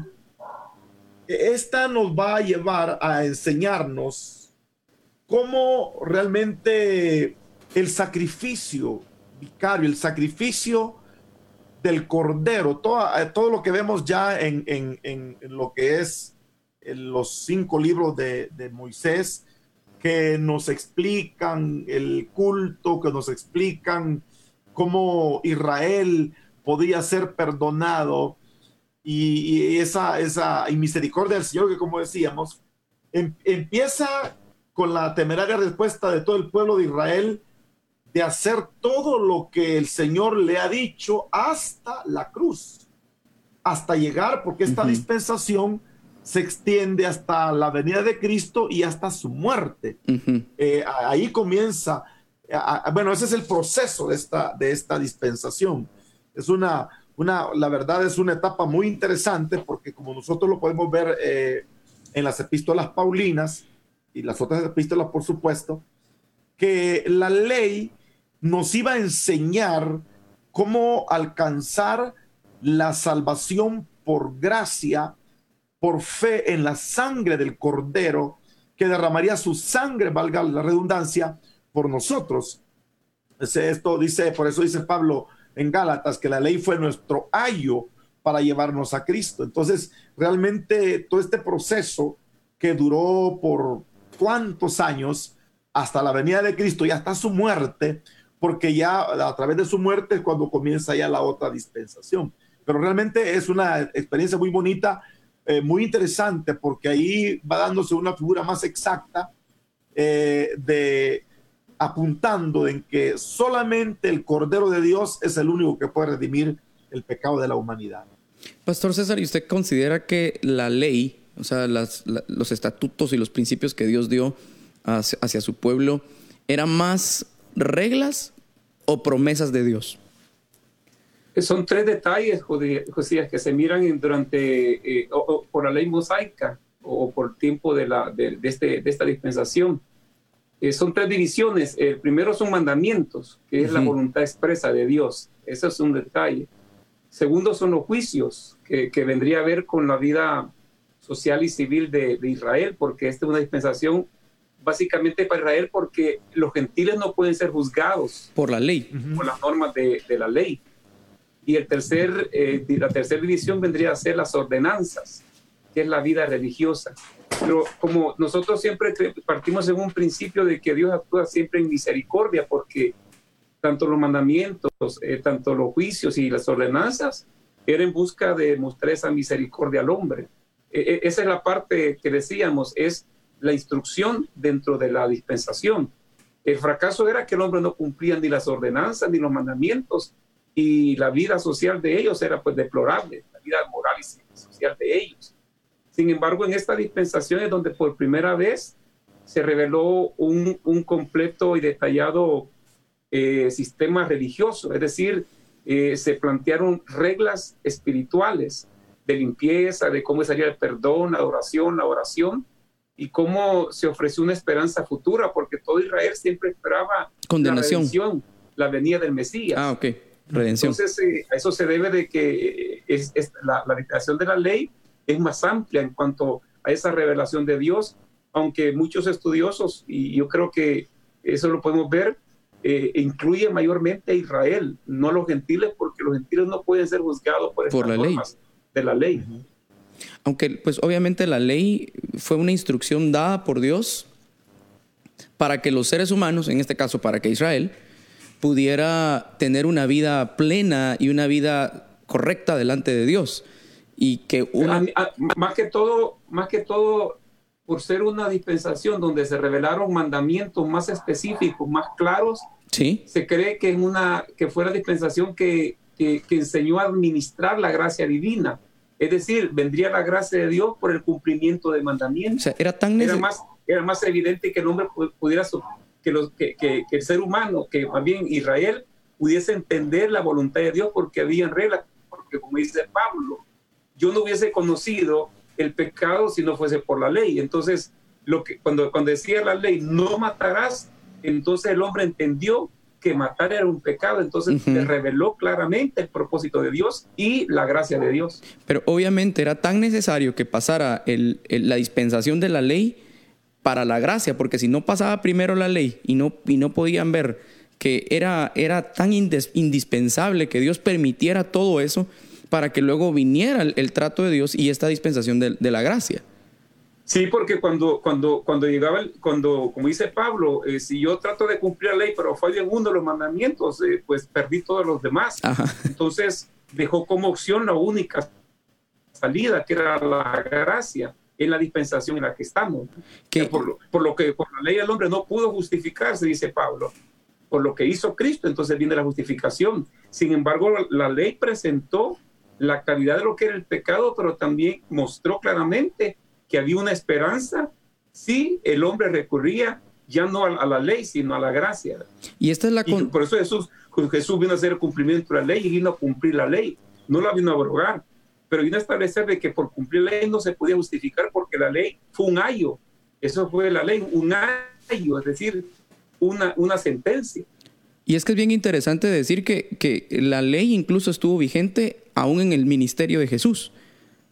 esta nos va a llevar a enseñarnos cómo realmente el sacrificio vicario, el sacrificio del cordero, todo, todo lo que vemos ya en, en, lo que es los cinco libros de, de Moisés, que nos explican el culto, que nos explican cómo Israel podía ser perdonado y, esa, esa misericordia del Señor que como decíamos, em, empieza con la temeraria respuesta de todo el pueblo de Israel de hacer todo lo que el Señor le ha dicho hasta la cruz, hasta llegar, porque esta dispensación se extiende hasta la venida de Cristo y hasta su muerte. Eh, ahí comienza bueno, ese es el proceso de esta, de esta dispensación. Es una, una, la verdad es una etapa muy interesante porque como nosotros lo podemos ver eh, en las epístolas paulinas y las otras epístolas, por supuesto, que la ley nos iba a enseñar cómo alcanzar la salvación por gracia, por fe en la sangre del Cordero, que derramaría su sangre, valga la redundancia, por nosotros. Esto dice, por eso dice Pablo en Gálatas, que la ley fue nuestro ayo para llevarnos a Cristo. Entonces, realmente todo este proceso que duró por cuántos años hasta la venida de Cristo y hasta su muerte, porque ya a través de su muerte es cuando comienza ya la otra dispensación. Pero realmente es una experiencia muy bonita, eh, muy interesante, porque ahí va dándose una figura más exacta eh, de apuntando en que solamente el Cordero de Dios es el único que puede redimir el pecado de la humanidad. Pastor César, ¿y usted considera que la ley, o sea, los estatutos y los principios que Dios dio hacia, su pueblo, eran más reglas o promesas de Dios? Son tres detalles, Josías, que se miran durante, eh, por la ley mosaica o por tiempo de, la, de, este, de esta dispensación. Eh, son tres divisiones. El primero son mandamientos, que es la voluntad expresa de Dios. Ese es un detalle. Segundo son los juicios, que, que vendría a ver con la vida social y civil de, Israel, porque esta es una dispensación básicamente para Israel, porque los gentiles no pueden ser juzgados por la ley, por las normas de, de la ley. Y el tercer, eh, la tercera división vendría a ser las ordenanzas, que es la vida religiosa. Pero como nosotros siempre partimos en un principio de que Dios actúa siempre en misericordia, porque tanto los mandamientos, eh, tanto los juicios y las ordenanzas eran en busca de mostrar esa misericordia al hombre. E, e, esa es la parte que decíamos, es la instrucción dentro de la dispensación. El fracaso era que el hombre no cumplía ni las ordenanzas ni los mandamientos y la vida social de ellos era pues deplorable, la vida moral y social de ellos. Sin embargo, en esta dispensación es donde por primera vez se reveló un, un completo y detallado eh, sistema religioso, es decir, eh, se plantearon reglas espirituales de limpieza, de cómo sería el perdón, la adoración, la oración, y cómo se ofreció una esperanza futura, porque todo Israel siempre esperaba Condenación. la redención, la venida del Mesías. Ah, ok. Redención. Entonces, eh, a eso se debe de que es, es la, la dictación de la ley es más amplia en cuanto a esa revelación de Dios, aunque muchos estudiosos, y yo creo que eso lo podemos ver, eh, incluye mayormente a Israel, no a los gentiles, porque los gentiles no pueden ser juzgados por, por la ley. de la ley. Aunque, pues obviamente la ley fue una instrucción dada por Dios para que los seres humanos, en este caso para que Israel, pudiera tener una vida plena y una vida correcta delante de Dios y que más que todo más que todo por ser una dispensación donde se revelaron mandamientos más específicos, más claros, Sí. se cree que, en una, que fue la dispensación que, que, que enseñó a administrar la gracia divina. Es decir, vendría la gracia de Dios por el cumplimiento de O mandamientos. sea, era tan Era más, era más evidente que el hombre pu- pudiera, que, los, que, que- que el ser humano, que más bien Israel, pudiese entender la voluntad de Dios porque había reglas, porque como dice Pablo, yo no hubiese conocido el pecado si no fuese por la ley. Entonces, lo que, cuando, cuando decía la ley, no matarás, entonces el hombre entendió que matar era un pecado, entonces reveló claramente el propósito de Dios y la gracia de Dios. Pero obviamente era tan necesario que pasara el- el- la dispensación de la ley para la gracia, porque si no pasaba primero la ley y no, y no podían ver que era, era tan indes- indispensable que Dios permitiera todo eso para que luego viniera el, el trato de Dios y esta dispensación de, de la gracia. Sí, porque cuando, cuando, cuando llegaba, el- cuando, como dice Pablo, eh, si yo trato de cumplir la ley, pero fallo en uno de los mandamientos, eh, pues perdí todos los demás. Ajá. Entonces dejó como opción la única salida, que era la gracia en la dispensación en la que estamos. Que- por, lo, por lo que por la ley el hombre no pudo justificarse, dice Pablo, por lo que hizo Cristo, entonces viene la justificación. Sin embargo, la, la ley presentó la calidad de lo que era el pecado, pero también mostró claramente que había una esperanza si el hombre recurría ya no a, la ley, sino a la gracia. Y esta es la... Y con- por eso Jesús, Jesús vino a hacer el cumplimiento de la ley y vino a cumplir la ley. No la vino a abrogar, pero vino a establecer de que por cumplir la ley no se podía justificar porque la ley fue un ayo. Eso fue la ley, un ayo, es decir, una, una sentencia. Y es que es bien interesante decir que, que la ley incluso estuvo vigente aún en el ministerio de Jesús.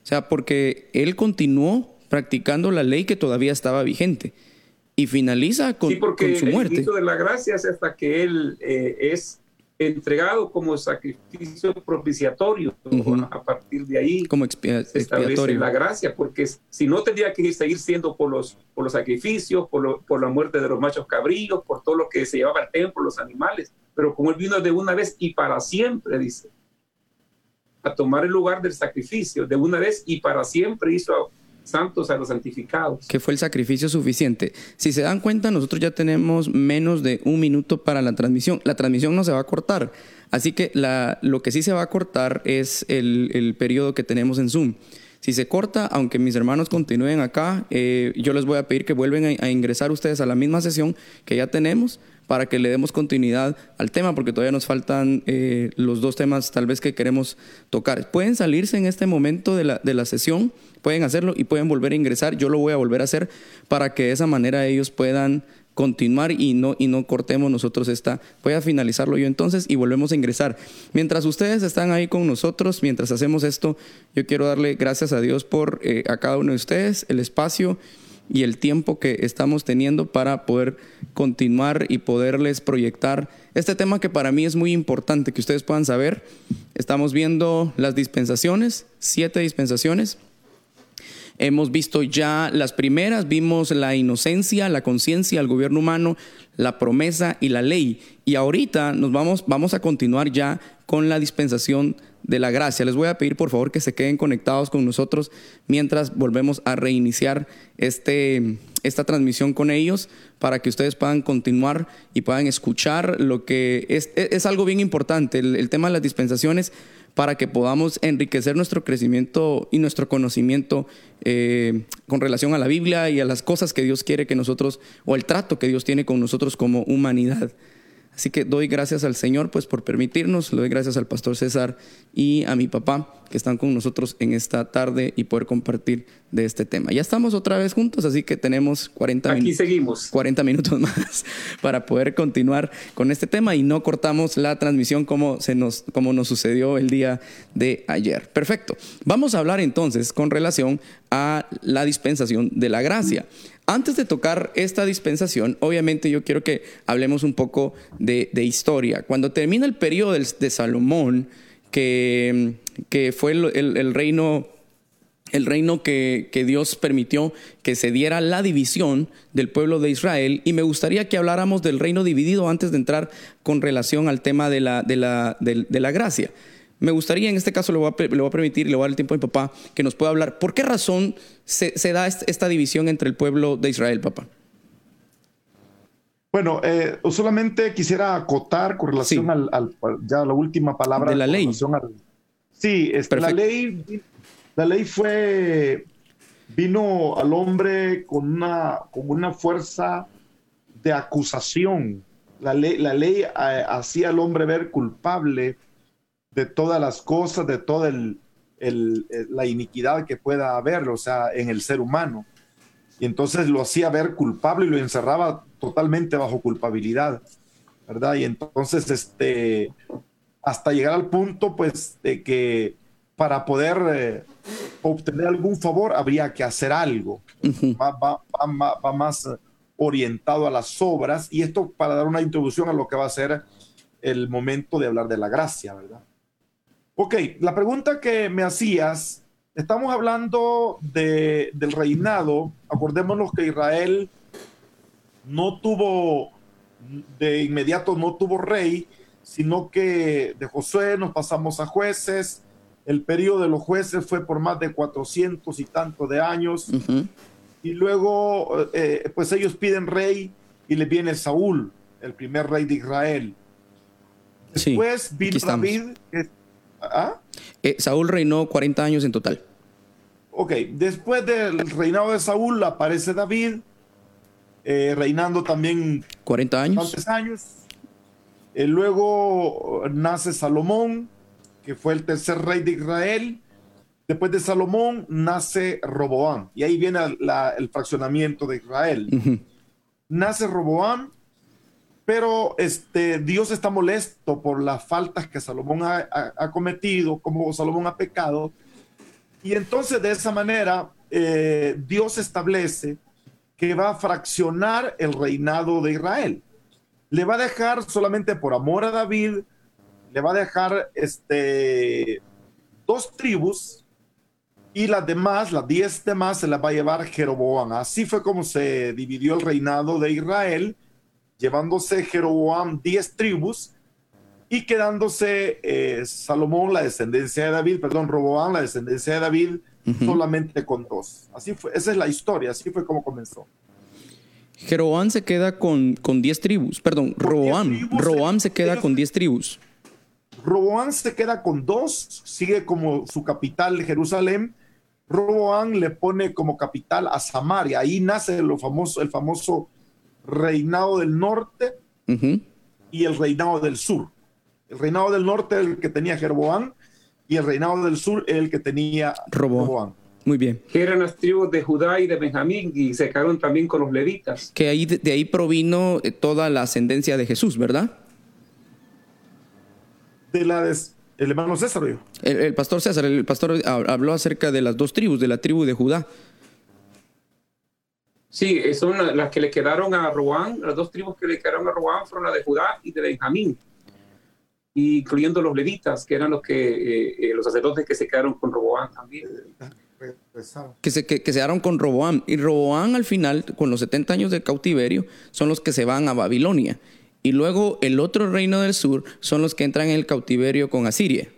O sea, porque él continuó practicando la ley que todavía estaba vigente y finaliza con, sí, porque con su el muerte. de la gracia es hasta que él eh, es entregado como sacrificio propiciatorio. A partir de ahí Como expia- se establece expiatorio. la gracia, porque si no tendría que seguir siendo por los, por los sacrificios, por, lo- por la muerte de los machos cabrillos, por todo lo que se llevaba al templo, los animales, pero como él vino de una vez y para siempre, dice, a tomar el lugar del sacrificio, de una vez y para siempre hizo santos a los santificados. que fue el sacrificio suficiente. Si se dan cuenta, nosotros ya tenemos menos de un minuto para la transmisión. La transmisión no se va a cortar. Así que la- lo que sí se va a cortar es el, el periodo que tenemos en Zoom. Si se corta, aunque mis hermanos continúen acá, eh, yo les voy a pedir que vuelvan a, a ingresar ustedes a la misma sesión que ya tenemos para que le demos continuidad al tema, porque todavía nos faltan eh, los dos temas tal vez que queremos tocar. Pueden salirse en este momento de la, de la sesión, pueden hacerlo y pueden volver a ingresar. Yo lo voy a volver a hacer para que de esa manera ellos puedan continuar y no, y no cortemos nosotros esta. Voy a finalizarlo yo entonces y volvemos a ingresar. Mientras ustedes están ahí con nosotros, mientras hacemos esto, yo quiero darle gracias a Dios por eh, a cada uno de ustedes, el espacio y el tiempo que estamos teniendo para poder continuar y poderles proyectar este tema que para mí es muy importante que ustedes puedan saber. Estamos viendo las dispensaciones, siete dispensaciones. Hemos visto ya las primeras, vimos la inocencia, la conciencia, el gobierno humano, la promesa y la ley. Y ahorita nos vamos, vamos a continuar ya con la dispensación de la gracia. Les voy a pedir por favor que se queden conectados con nosotros mientras volvemos a reiniciar este, esta transmisión con ellos para que ustedes puedan continuar y puedan escuchar lo que es, es, es algo bien importante, el, el tema de las dispensaciones para que podamos enriquecer nuestro crecimiento y nuestro conocimiento eh, con relación a la Biblia y a las cosas que Dios quiere que nosotros, o el trato que Dios tiene con nosotros como humanidad. Así que doy gracias al Señor pues por permitirnos, le doy gracias al pastor César y a mi papá que están con nosotros en esta tarde y poder compartir de este tema. Ya estamos otra vez juntos, así que tenemos 40 Aquí minutos. seguimos. 40 minutos más para poder continuar con este tema y no cortamos la transmisión como, se nos, como nos sucedió el día de ayer. Perfecto. Vamos a hablar entonces con relación a la dispensación de la gracia. Antes de tocar esta dispensación, obviamente yo quiero que hablemos un poco de, historia. Cuando termina el periodo de, Salomón, que, fue el, reino el reino que, Dios permitió que se diera la división del pueblo de Israel. Y me gustaría que habláramos del reino dividido antes de entrar con relación al tema de la gracia. Me gustaría, en este caso, le voy a, le voy a permitir, le voy a dar el tiempo a mi papá, que nos pueda hablar. ¿Por qué razón se, se da esta división entre el pueblo de Israel, papá? Bueno, eh, solamente quisiera acotar con relación al, ya la última palabra de la ley. sí, este, la ley, la ley fue vino al hombre con una, con una fuerza de acusación. La ley, la ley eh, hacía al hombre ver culpable de todas las cosas, de toda el, la iniquidad que pueda haber, o sea, en el ser humano. Y entonces lo hacía ver culpable y lo encerraba totalmente bajo culpabilidad, ¿verdad? Y entonces, este, hasta llegar al punto, pues, de que para poder eh, obtener algún favor habría que hacer algo. va, más orientado a las obras y esto para dar una introducción a lo que va a ser el momento de hablar de la gracia, ¿verdad? Ok, la pregunta que me hacías, estamos hablando de, del reinado, acordémonos que Israel no tuvo, de inmediato no tuvo rey, sino que de Josué nos pasamos a jueces. El periodo de los jueces fue por más de cuatrocientos y tanto de años. Y luego, eh, pues ellos piden rey y le viene Saúl, el primer rey de Israel. Después vino David. ¿Ah? Eh, Saúl reinó 40 años en total. Ok, después del reinado de Saúl aparece David eh, reinando también 40 años. años. Eh, luego nace Salomón, que fue el tercer rey de Israel. Después de Salomón nace Roboán. Y ahí viene el fraccionamiento de Israel. Nace Roboán, pero este, Dios está molesto por las faltas que Salomón ha, cometido, como Salomón ha pecado. Y entonces de esa manera eh, Dios establece que va a fraccionar el reinado de Israel. Le va a dejar solamente por amor a David, le va a dejar este, dos tribus y las demás, las diez demás, se las va a llevar Jeroboam. Así fue como se dividió el reinado de Israel, llevándose Jeroboam diez tribus y quedándose eh, Salomón, la descendencia de David, perdón, Roboam, la descendencia de David, solamente con dos. Así fue, esa es la historia, así fue como comenzó. Jeroboam se queda con, con diez tribus, perdón, Roboam, Roboam se queda con diez tribus. Roboam se queda con dos, sigue como su capital Jerusalén. Roboam le pone como capital a Samaria, ahí nace lo famoso, el famoso reinado del norte y el reinado del sur. El reinado del norte el que tenía Jeroboam y el reinado del sur el que tenía Roboam. Muy bien. Que eran las tribus de Judá y de Benjamín y se quedaron también con los levitas. Que ahí, de, ahí provino eh, toda la ascendencia de Jesús, ¿verdad? De la el hermano César. El, el, pastor César, el pastor habló acerca de las dos tribus, de la tribu de Judá. Sí, son las que le quedaron a Roán, las dos tribus que le quedaron a Roán fueron la de Judá y de Benjamín incluyendo los levitas, que eran los que eh, eh, los sacerdotes que se quedaron con Roboán también. Que se, que, se quedaron con Roboán. Y Roboán al final, con los 70 años del cautiverio, son los que se van a Babilonia. Y luego el otro reino del sur son los que entran en el cautiverio con Asiria.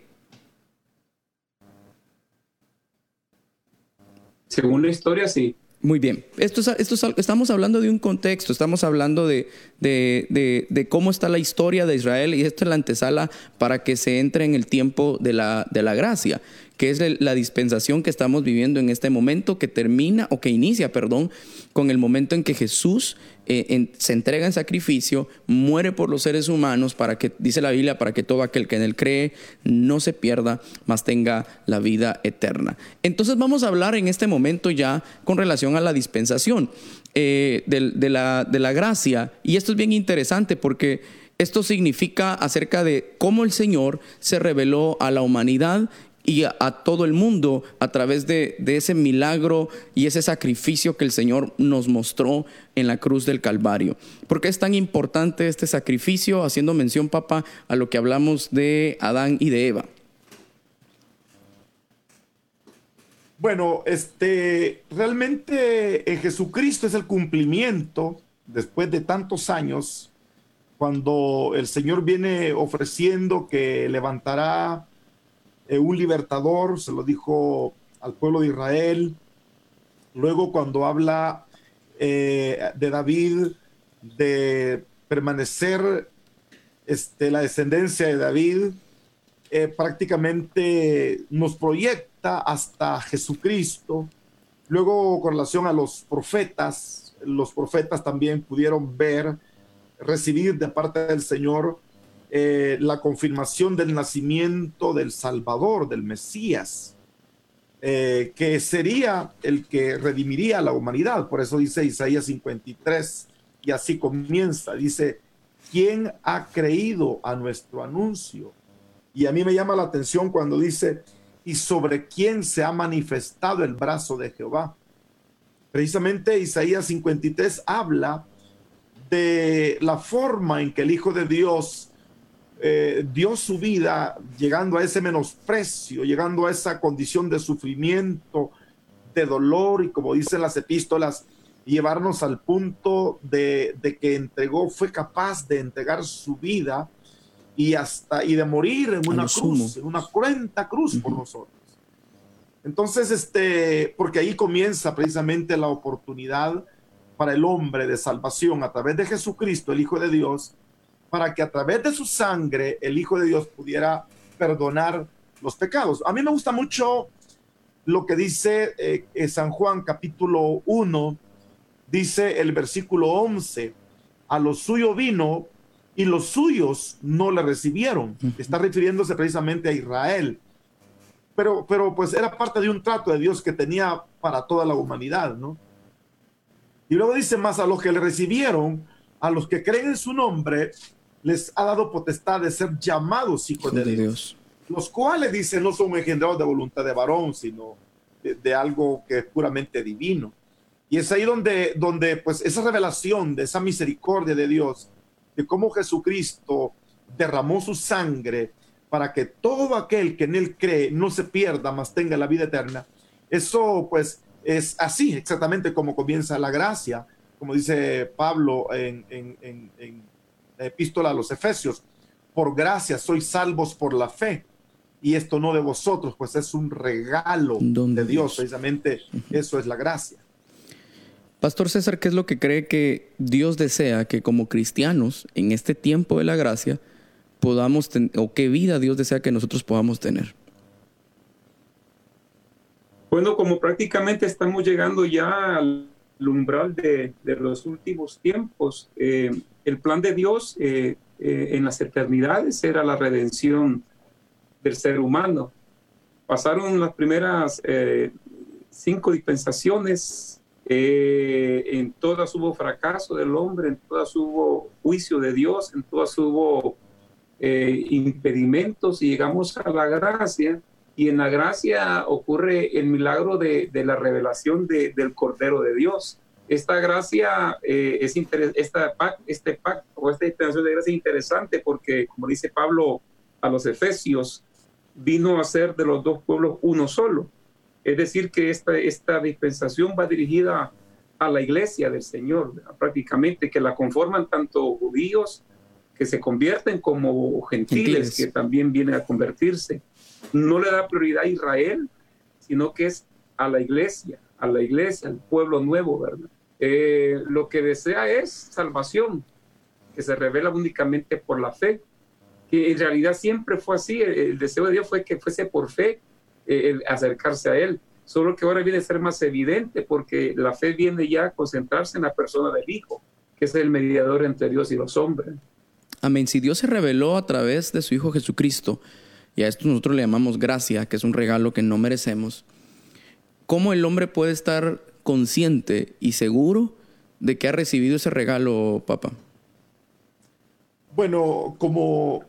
Según la historia, sí. Muy bien. Esto, esto estamos hablando de un contexto, estamos hablando de, de, cómo está la historia de Israel y esto es la antesala para que se entre en el tiempo de la, de la gracia que es la dispensación que estamos viviendo en este momento, que termina o que inicia, perdón, con el momento en que Jesús eh, se entrega en sacrificio, muere por los seres humanos para que, dice la Biblia, para que todo aquel que en él cree no se pierda, mas tenga la vida eterna. Entonces vamos a hablar en este momento ya con relación a la dispensación eh, de, la, de la gracia. Y esto es bien interesante porque esto significa acerca de cómo el Señor se reveló a la humanidad y a, todo el mundo a través de, ese milagro y ese sacrificio que el Señor nos mostró en la cruz del Calvario. ¿Por qué es tan importante este sacrificio? Haciendo mención, papá, a lo que hablamos de Adán y de Eva. Bueno, este, realmente en Jesucristo es el cumplimiento, después de tantos años, cuando el Señor viene ofreciendo que levantará eh, un libertador, se lo dijo al pueblo de Israel. Luego cuando habla eh, de David, de permanecer este, la descendencia de David, eh, prácticamente nos proyecta hasta Jesucristo. Luego, con relación a los profetas, los profetas también pudieron ver, recibir de parte del Señor eh, la confirmación del nacimiento del Salvador, del Mesías, eh, que sería el que redimiría a la humanidad. Por eso dice Isaías 53, y así comienza, dice, ¿quién ha creído a nuestro anuncio? Y a mí me llama la atención cuando dice, ¿y sobre quién se ha manifestado el brazo de Jehová? Precisamente Isaías 53 habla de la forma en que el Hijo de Dios eh, dio su vida llegando a ese menosprecio, llegando a esa condición de sufrimiento, de dolor y como dicen las epístolas, llevarnos al punto de, que entregó, fue capaz de entregar su vida y hasta y de morir en una cruz, en una cruenta cruz por nosotros. Entonces, este, porque ahí comienza precisamente la oportunidad para el hombre de salvación a través de Jesucristo, el Hijo de Dios, para que a través de su sangre el Hijo de Dios pudiera perdonar los pecados. A mí me gusta mucho lo que dice eh, San Juan capítulo 1, dice el versículo 11, a lo suyo vino y los suyos no le recibieron. Está refiriéndose precisamente a Israel. Pero, pero pues era parte de un trato de Dios que tenía para toda la humanidad, ¿no? Y luego dice más a los que le recibieron, a los que creen en su nombre, les ha dado potestad de ser llamados hijos de, Dios. Los cuales, dice, no son engendrados de voluntad de varón, sino de algo que es puramente divino. Y es ahí donde, donde pues esa revelación de esa misericordia de Dios, de cómo Jesucristo derramó su sangre para que todo aquel que en él cree no se pierda, mas tenga la vida eterna. Eso pues es así exactamente como comienza la gracia, como dice Pablo en, epístola a los Efesios. Por gracia sois salvos por la fe. Y esto no de vosotros, pues es un regalo de Dios. Precisamente eso es la gracia. Pastor César, ¿qué es lo que cree que Dios desea que como cristianos en este tiempo de la gracia podamos tener, o qué vida Dios desea que nosotros podamos tener? Bueno, como prácticamente estamos llegando ya al umbral de, los últimos tiempos, eh, el plan de Dios eh, eh, en las eternidades era la redención del ser humano. Pasaron las primeras cinco dispensaciones eh, en todas hubo fracaso del hombre, en todas hubo juicio de Dios, en todas hubo eh, impedimentos y llegamos a la gracia. Y en la gracia ocurre el milagro de, la revelación del Cordero de Dios. Esta gracia eh, es esta, este pacto o esta extensión de gracia es interesante porque, como dice Pablo a los Efesios, vino a ser de los dos pueblos uno solo. Es decir, que esta, esta dispensación va dirigida a la iglesia del Señor, prácticamente, que la conforman tanto judíos que se convierten como gentiles, que también vienen a convertirse. No le da prioridad a Israel, sino que es a la iglesia, a la iglesia, al pueblo nuevo, ¿verdad? Eh, lo que desea es salvación, que se revela únicamente por la fe, que en realidad siempre fue así, el deseo de Dios fue que fuese por fe, eh, acercarse a Él. Solo que ahora viene a ser más evidente porque la fe viene ya a concentrarse en la persona del Hijo, que es el mediador entre Dios y los hombres. Amén. Si Dios se reveló a través de su Hijo Jesucristo, y a esto nosotros le llamamos gracia, que es un regalo que no merecemos, ¿cómo el hombre puede estar consciente y seguro de que ha recibido ese regalo, papá? Bueno, como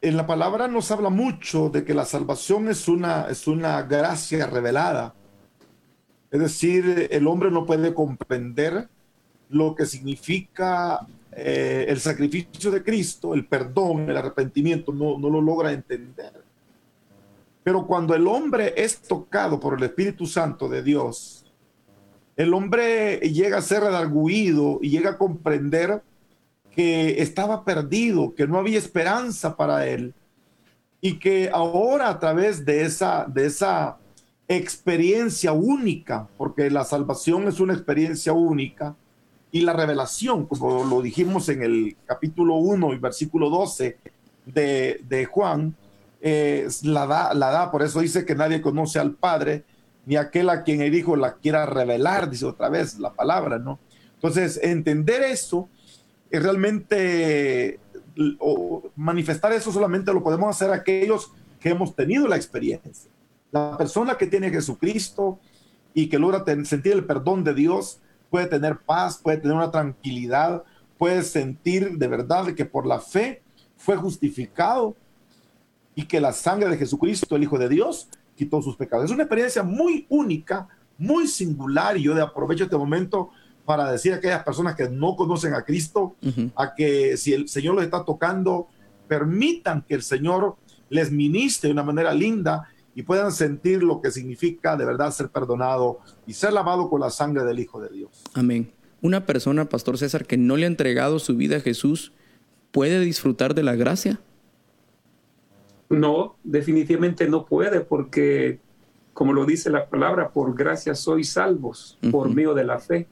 en la palabra nos habla mucho de que la salvación es una, es una gracia revelada. Es decir, el hombre no puede comprender lo que significa eh, el sacrificio de Cristo, el perdón, el arrepentimiento, no, no lo logra entender. Pero cuando el hombre es tocado por el Espíritu Santo de Dios, el hombre llega a ser redarguido y llega a comprender que estaba perdido, que no había esperanza para él. y que ahora a través de esa, de esa experiencia única, porque la salvación es una experiencia única, y la revelación, como lo dijimos en el capítulo 1 y versículo 12 de, de Juan, eh, la, da, la da, por eso dice que nadie conoce al Padre, ni aquel a quien el Hijo la quiera revelar, dice otra vez la palabra, ¿no? Entonces, entender eso es realmente, o manifestar eso solamente lo podemos hacer aquellos que hemos tenido la experiencia. La persona que tiene Jesucristo y que logra sentir el perdón de Dios puede tener paz, puede tener una tranquilidad, puede sentir de verdad que por la fe fue justificado y que la sangre de Jesucristo, el Hijo de Dios, quitó sus pecados. Es una experiencia muy única, muy singular y yo aprovecho este momento para decir a aquellas personas que no conocen a Cristo, a que si el Señor los está tocando, permitan que el Señor les ministre de una manera linda y puedan sentir lo que significa de verdad ser perdonado y ser lavado con la sangre del Hijo de Dios. Amén. Una persona, Pastor César, que no le ha entregado su vida a Jesús, ¿puede disfrutar de la gracia? No, definitivamente no puede porque, como lo dice la palabra, por gracia sois salvos por medio de la fe.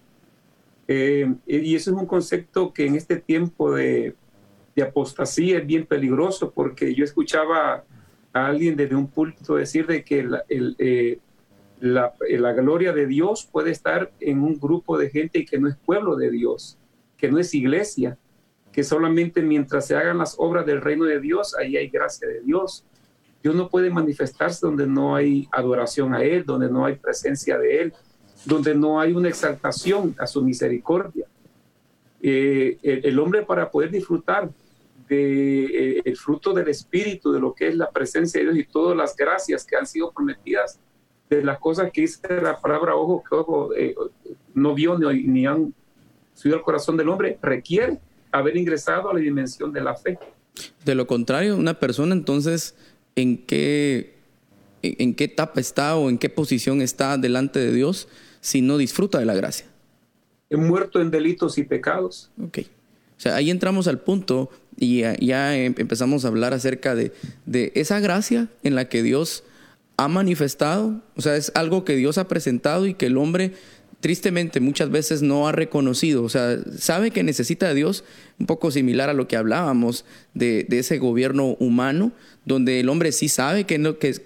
Eh, y eso es un concepto que en este tiempo de, apostasía es bien peligroso porque yo escuchaba a alguien desde un púlpito decir de que eh, la, la, gloria de Dios puede estar en un grupo de gente que no es pueblo de Dios, que no es iglesia, que solamente mientras se hagan las obras del reino de Dios, ahí hay gracia de Dios. Dios no puede manifestarse donde no hay adoración a Él, donde no hay presencia de Él, donde no hay una exaltación a su misericordia. Eh, el, hombre para poder disfrutar del de, eh, fruto del Espíritu, de lo que es la presencia de Dios y todas las gracias que han sido prometidas, de las cosas que dice la palabra ojo que ojo eh, no vio ni, ni han subido al corazón del hombre, requiere haber ingresado a la dimensión de la fe. De lo contrario, una persona entonces, ¿en qué, en qué etapa está o en qué posición está delante de Dios si no disfruta de la gracia? He muerto en delitos y pecados. Ok. O sea, ahí entramos al punto y ya, em, empezamos a hablar acerca de, de esa gracia en la que Dios ha manifestado, o sea, es algo que Dios ha presentado y que el hombre tristemente muchas veces no ha reconocido, o sea, sabe que necesita de Dios, un poco similar a lo que hablábamos de, ese gobierno humano, donde el hombre sí sabe qué,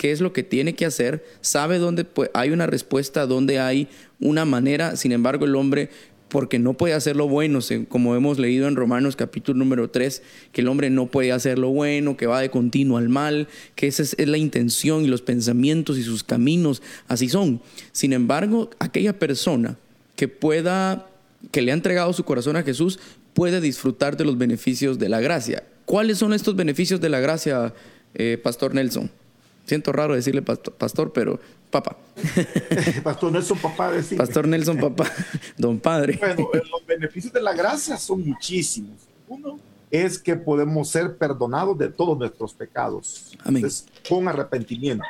es lo que tiene que hacer, sabe dónde hay una respuesta, dónde hay una manera, sin embargo el hombre porque no puede hacer lo bueno, como hemos leído en Romanos capítulo número 3, que el hombre no puede hacer lo bueno, que va de continuo al mal, que esa es, la intención y los pensamientos y sus caminos, así son. Sin embargo, aquella persona que pueda, que le ha entregado su corazón a Jesús, puede disfrutar de los beneficios de la gracia. ¿Cuáles son estos beneficios de la gracia, eh, Pastor Nelson? Siento raro decirle pastor, pero papá. *laughs* Pastor Nelson, papá. Pastor Nelson, papá. Don Padre. Bueno, eh, los beneficios de la gracia son muchísimos. Uno es que podemos ser perdonados de todos nuestros pecados. Amén. con arrepentimiento.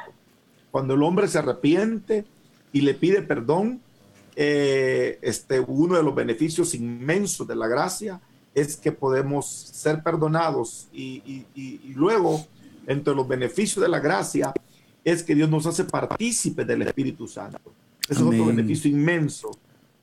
Cuando el hombre se arrepiente y le pide perdón, eh, este, uno de los beneficios inmensos de la gracia es que podemos ser perdonados y, y luego entre los beneficios de la gracia es que Dios nos hace partícipe del Espíritu Santo. Ese es otro beneficio inmenso,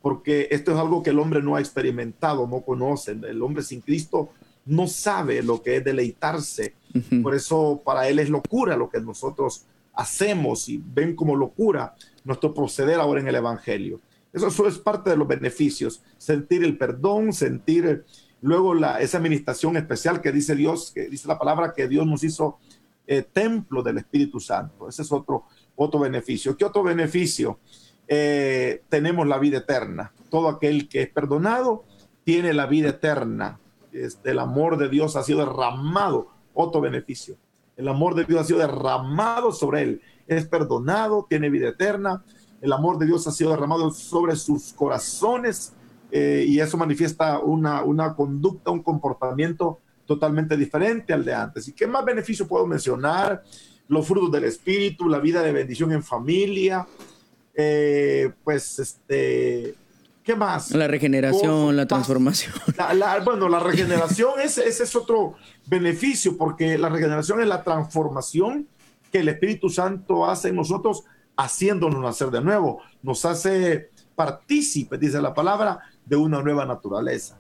porque esto es algo que el hombre no ha experimentado, no conoce. El hombre sin Cristo no sabe lo que es deleitarse. Por eso para él es locura lo que nosotros hacemos y ven como locura nuestro proceder ahora en el Evangelio. Eso, eso es parte de los beneficios, sentir el perdón, sentir luego la, esa administración especial que dice Dios, que dice la palabra que Dios nos hizo eh, templo del Espíritu Santo. Ese es otro, otro beneficio. ¿Qué otro beneficio? Eh, tenemos la vida eterna. Todo aquel que es perdonado tiene la vida eterna. Este, el amor de Dios ha sido derramado. Otro beneficio. El amor de Dios ha sido derramado sobre él. Es perdonado, tiene vida eterna. El amor de Dios ha sido derramado sobre sus corazones eh, y eso manifiesta una, una conducta, un comportamiento totalmente diferente al de antes. ¿Y qué más beneficio puedo mencionar? Los frutos del Espíritu, la vida de bendición en familia, eh, pues este, ¿Qué más? La regeneración, la transformación. *laughs* bueno, la regeneración, ese, ese es otro beneficio, porque la regeneración es la transformación que el Espíritu Santo hace en nosotros, haciéndonos nacer de nuevo. Nos hace partícipes, dice la palabra, de una nueva naturaleza.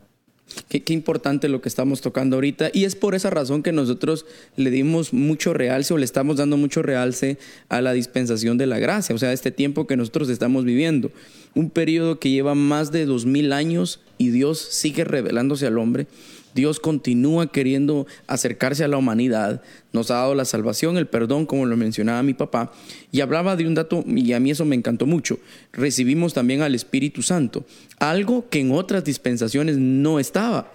Qué, importante lo que estamos tocando ahorita. Y es por esa razón que nosotros le dimos mucho realce o le estamos dando mucho realce a la dispensación de la gracia, o sea, este tiempo que nosotros estamos viviendo. Un periodo que lleva más de dos mil años y Dios sigue revelándose al hombre Dios continúa queriendo acercarse a la humanidad. Nos ha dado la salvación, el perdón, como lo mencionaba mi papá. Y hablaba de un dato, y a mí eso me encantó mucho. Recibimos también al Espíritu Santo, algo que en otras dispensaciones no estaba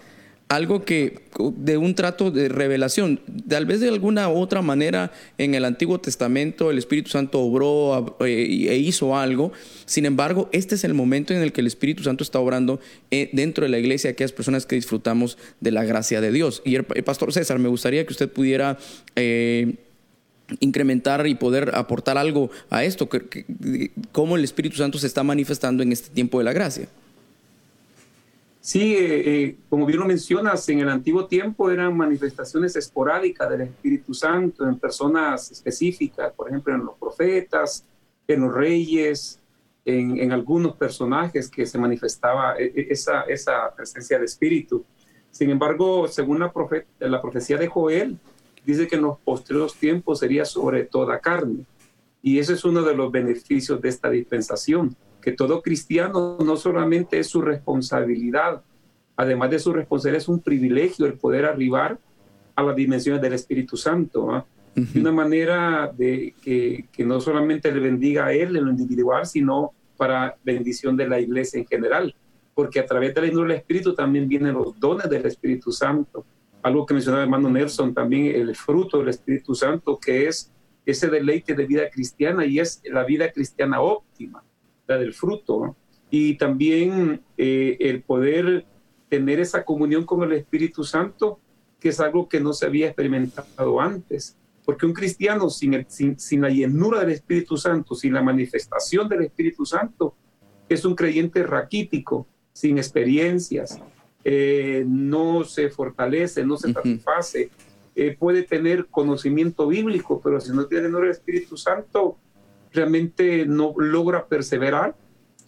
algo que de un trato de revelación, tal vez de alguna otra manera en el Antiguo Testamento el Espíritu Santo obró eh, e hizo algo, sin embargo, este es el momento en el que el Espíritu Santo está obrando eh, dentro de la iglesia, aquellas personas que disfrutamos de la gracia de Dios. Y el, pastor César, me gustaría que usted pudiera... Eh, incrementar y poder aportar algo a esto, cómo el Espíritu Santo se está manifestando en este tiempo de la gracia. Sí, eh, eh, como bien lo mencionas, en el antiguo tiempo eran manifestaciones esporádicas del Espíritu Santo en personas específicas, por ejemplo, en los profetas, en los reyes, en, algunos personajes que se manifestaba e, e, esa, esa presencia del Espíritu. Sin embargo, según la, la profecía de Joel, dice que en los posteriores tiempos sería sobre toda carne. Y ese es uno de los beneficios de esta dispensación que todo cristiano no solamente es su responsabilidad, además de su responsabilidad es un privilegio el poder arribar a las dimensiones del Espíritu Santo, ¿ah? de una manera de que, que, no solamente le bendiga a él en lo individual, sino para bendición de la iglesia en general, porque a través de la del Espíritu también vienen los dones del Espíritu Santo, algo que mencionaba el hermano Nelson, también el fruto del Espíritu Santo, que es ese deleite de vida cristiana y es la vida cristiana óptima del fruto, y también eh, el poder tener esa comunión con el Espíritu Santo, que es algo que no se había experimentado antes. Porque un cristiano sin, sin, la llenura del Espíritu Santo, sin la manifestación del Espíritu Santo, es un creyente raquítico, sin experiencias, eh, no se fortalece, no se satisface, eh, puede tener conocimiento bíblico, pero si no tiene el Espíritu Santo, realmente no logra perseverar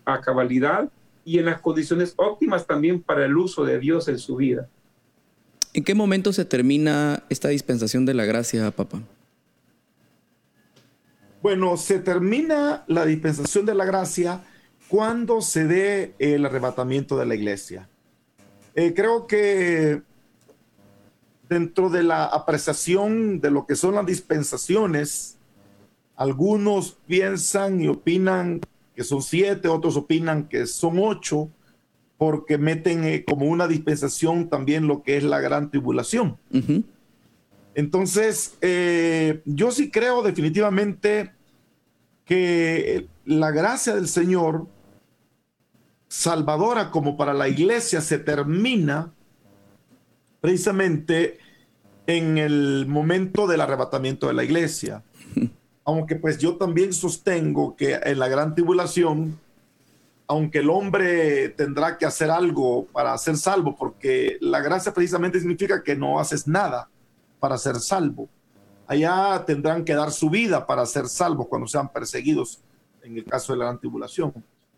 a cabalidad y en las condiciones óptimas también para el uso de Dios en su vida. ¿En qué momento se termina esta dispensación de la gracia, papá? Bueno, se termina la dispensación de la gracia cuando se dé el arrebatamiento de la iglesia. Eh, creo que dentro de la apreciación de lo que son las dispensaciones, algunos piensan y opinan que son siete, otros opinan que son ocho, porque meten eh, como una dispensación también lo que es la gran tribulación. Entonces, eh, yo sí creo definitivamente que la gracia del Señor, salvadora como para la iglesia, se termina precisamente en el momento del arrebatamiento de la iglesia aunque pues yo también sostengo que en la gran tribulación, aunque el hombre tendrá que hacer algo para ser salvo, porque la gracia precisamente significa que no haces nada para ser salvo. Allá tendrán que dar su vida para ser salvos cuando sean perseguidos en el caso de la gran tribulación.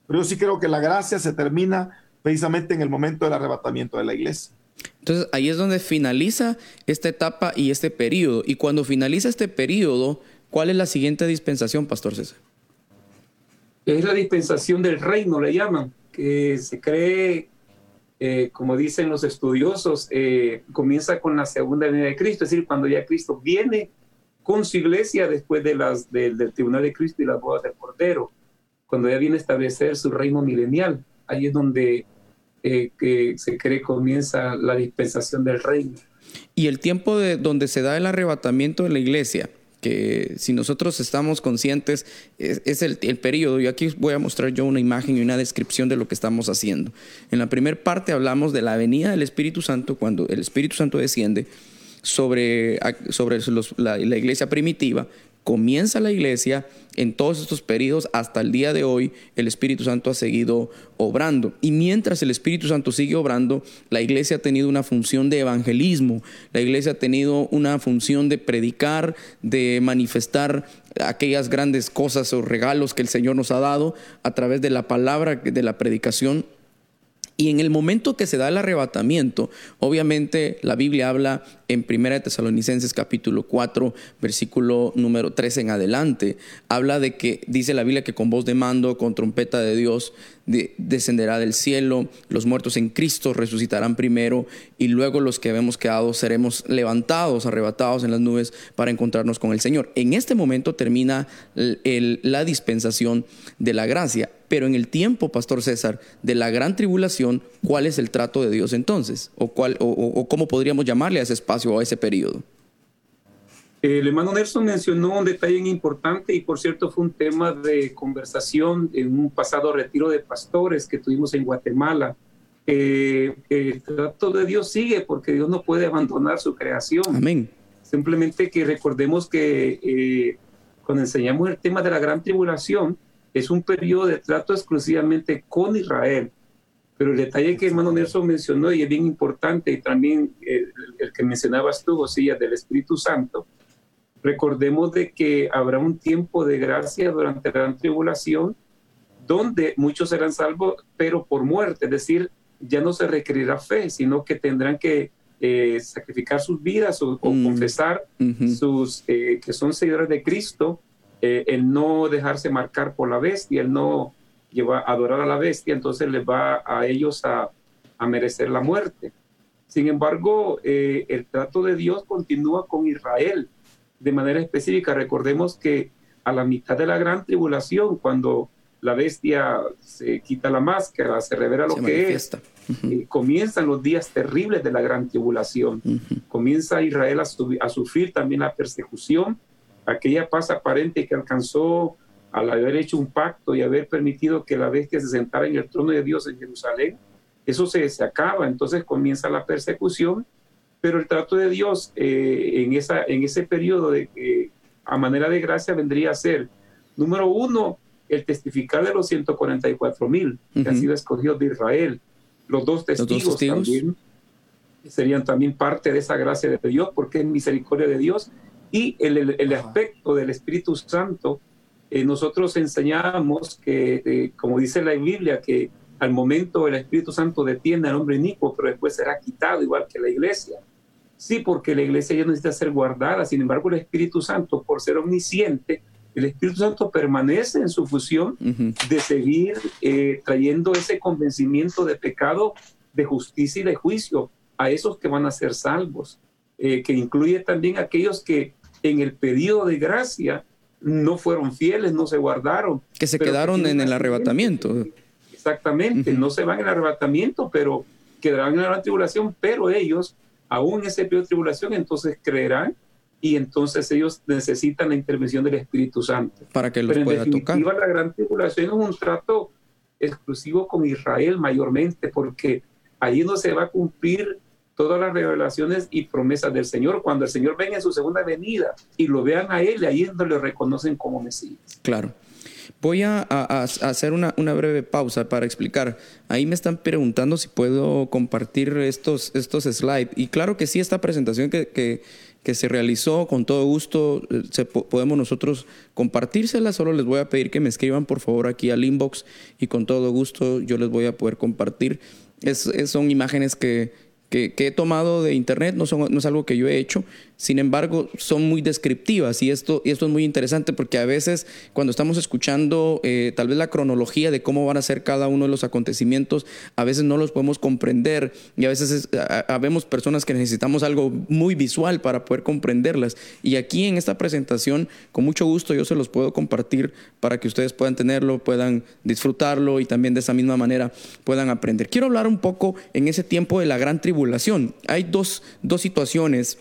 Pero yo sí creo que la gracia se termina precisamente en el momento del arrebatamiento de la iglesia. Entonces ahí es donde finaliza esta etapa y este periodo. Y cuando finaliza este periodo, ¿Cuál es la siguiente dispensación, Pastor César? Es la dispensación del reino, le llaman, que se cree, eh, como dicen los estudiosos, eh, comienza con la segunda venida de Cristo, es decir, cuando ya Cristo viene con su iglesia después de las, del tribunal de Cristo y las bodas del Cordero, cuando ya viene a establecer su reino milenial. Ahí es donde eh, que se cree comienza la dispensación del reino. Y el tiempo de donde se da el arrebatamiento de la iglesia, que si nosotros estamos conscientes, es, el, el, periodo, y aquí voy a mostrar yo una imagen y una descripción de lo que estamos haciendo. En la primera parte hablamos de la venida del Espíritu Santo, cuando el Espíritu Santo desciende sobre, sobre la, iglesia primitiva, comienza la iglesia, en todos estos periodos hasta el día de hoy, el Espíritu Santo ha seguido obrando. Y mientras el Espíritu Santo sigue obrando, la iglesia ha tenido una función de evangelismo, la iglesia ha tenido una función de predicar, de manifestar aquellas grandes cosas o regalos que el Señor nos ha dado a través de la palabra, de la predicación y en el momento que se da el arrebatamiento, obviamente la Biblia habla en 1 Tesalonicenses capítulo 4, versículo número 3 en adelante, habla de que dice la Biblia que con voz de mando, con trompeta de Dios, descenderá del cielo, los muertos en Cristo resucitarán primero y luego los que hemos quedado seremos levantados, arrebatados en las nubes para encontrarnos con el Señor. En este momento termina la dispensación de la gracia, pero en el tiempo, Pastor César, de la gran tribulación, ¿cuál es el trato de Dios entonces? ¿O, cuál, o cómo podríamos llamarle a ese espacio o a ese periodo? El hermano Nelson mencionó un detalle importante y por cierto fue un tema de conversación en un pasado retiro de pastores que tuvimos en Guatemala. el trato de Dios sigue porque Dios no puede abandonar su creación. Amén. Simplemente que recordemos que eh, cuando enseñamos el tema de la gran tribulación, es un periodo de trato exclusivamente con Israel. Pero el detalle que hermano Nelson mencionó y es bien importante, y también eh, el, que mencionabas tú, Josías, del Espíritu Santo, Recordemos de que habrá un tiempo de gracia durante la gran tribulación donde muchos serán salvos, pero por muerte, es decir, ya no se requerirá fe, sino que tendrán que eh, sacrificar sus vidas o, mm. confesar sus, eh, que son seguidores de Cristo, eh, el no dejarse marcar por la bestia, el no llevar, adorar a la bestia, entonces les va a ellos a, a merecer la muerte. Sin embargo, el trato de Dios continúa con Israel de manera específica. Recordemos que a la mitad de la gran tribulación, cuando la bestia se quita la máscara, se revela lo que es, eh, comienzan los días terribles de la gran tribulación. Comienza Israel a, sufrir también la persecución, aquella paz aparente que alcanzó al haber hecho un pacto y haber permitido que la bestia se sentara en el trono de Dios en Jerusalén. Eso se, se acaba, entonces comienza la persecución pero el trato de Dios eh, en, esa, en ese periodo de, a manera de gracia vendría a ser, número uno, el testificar de los 144 mil que han sido escogidos de Israel. Los dos testigos, también serían también parte de esa gracia de Dios porque es misericordia de Dios. Y el, el, aspecto del Espíritu Santo, eh, nosotros enseñamos que, eh, como dice la Biblia, que al momento el Espíritu Santo detiene al hombre inicuo, pero después será quitado igual que la iglesia. Sí, porque la iglesia ya necesita ser guardada. Sin embargo, el Espíritu Santo, por ser omnisciente, el Espíritu Santo permanece en su fusión de seguir eh, trayendo ese convencimiento de pecado, de justicia y de juicio a esos que van a ser salvos, eh, que incluye también aquellos que en el pedido de gracia no fueron fieles, no se guardaron. Que se quedaron en el arrebatamiento. Exactamente, no se van en el arrebatamiento, pero quedarán en la tribulación, pero ellos aún en ese periodo de tribulación, entonces creerán y entonces ellos necesitan la intervención del Espíritu Santo. Para que los Pero en pueda definitiva, tocar. La gran tribulación es un trato exclusivo con Israel mayormente, porque allí no se va a cumplir todas las revelaciones y promesas del Señor. Cuando el Señor venga en su segunda venida y lo vean a Él, ahí es donde lo reconocen como Mesías. Claro. Voy a, hacer una, breve pausa para explicar. Ahí me están preguntando si puedo compartir estos, estos slides. Y claro que sí, esta presentación que, se realizó con todo gusto, eh, podemos nosotros compartírsela. Solo les voy a pedir que me escriban por favor aquí al inbox y con todo gusto yo les voy a poder compartir. son imágenes que, que, he tomado de internet, no, son, no es algo que yo he hecho, sin embargo, son muy descriptivas y esto, y esto es muy interesante porque a veces cuando estamos escuchando eh, tal vez la cronología de cómo van a ser cada uno de los acontecimientos, a veces no los podemos comprender y a veces habemos personas que necesitamos algo muy visual para poder comprenderlas. Y aquí en esta presentación, con mucho gusto yo se los puedo compartir para que ustedes puedan tenerlo, puedan disfrutarlo y también de esa misma manera puedan aprender. Quiero hablar un poco en ese tiempo de la gran tribulación. Hay dos, dos situaciones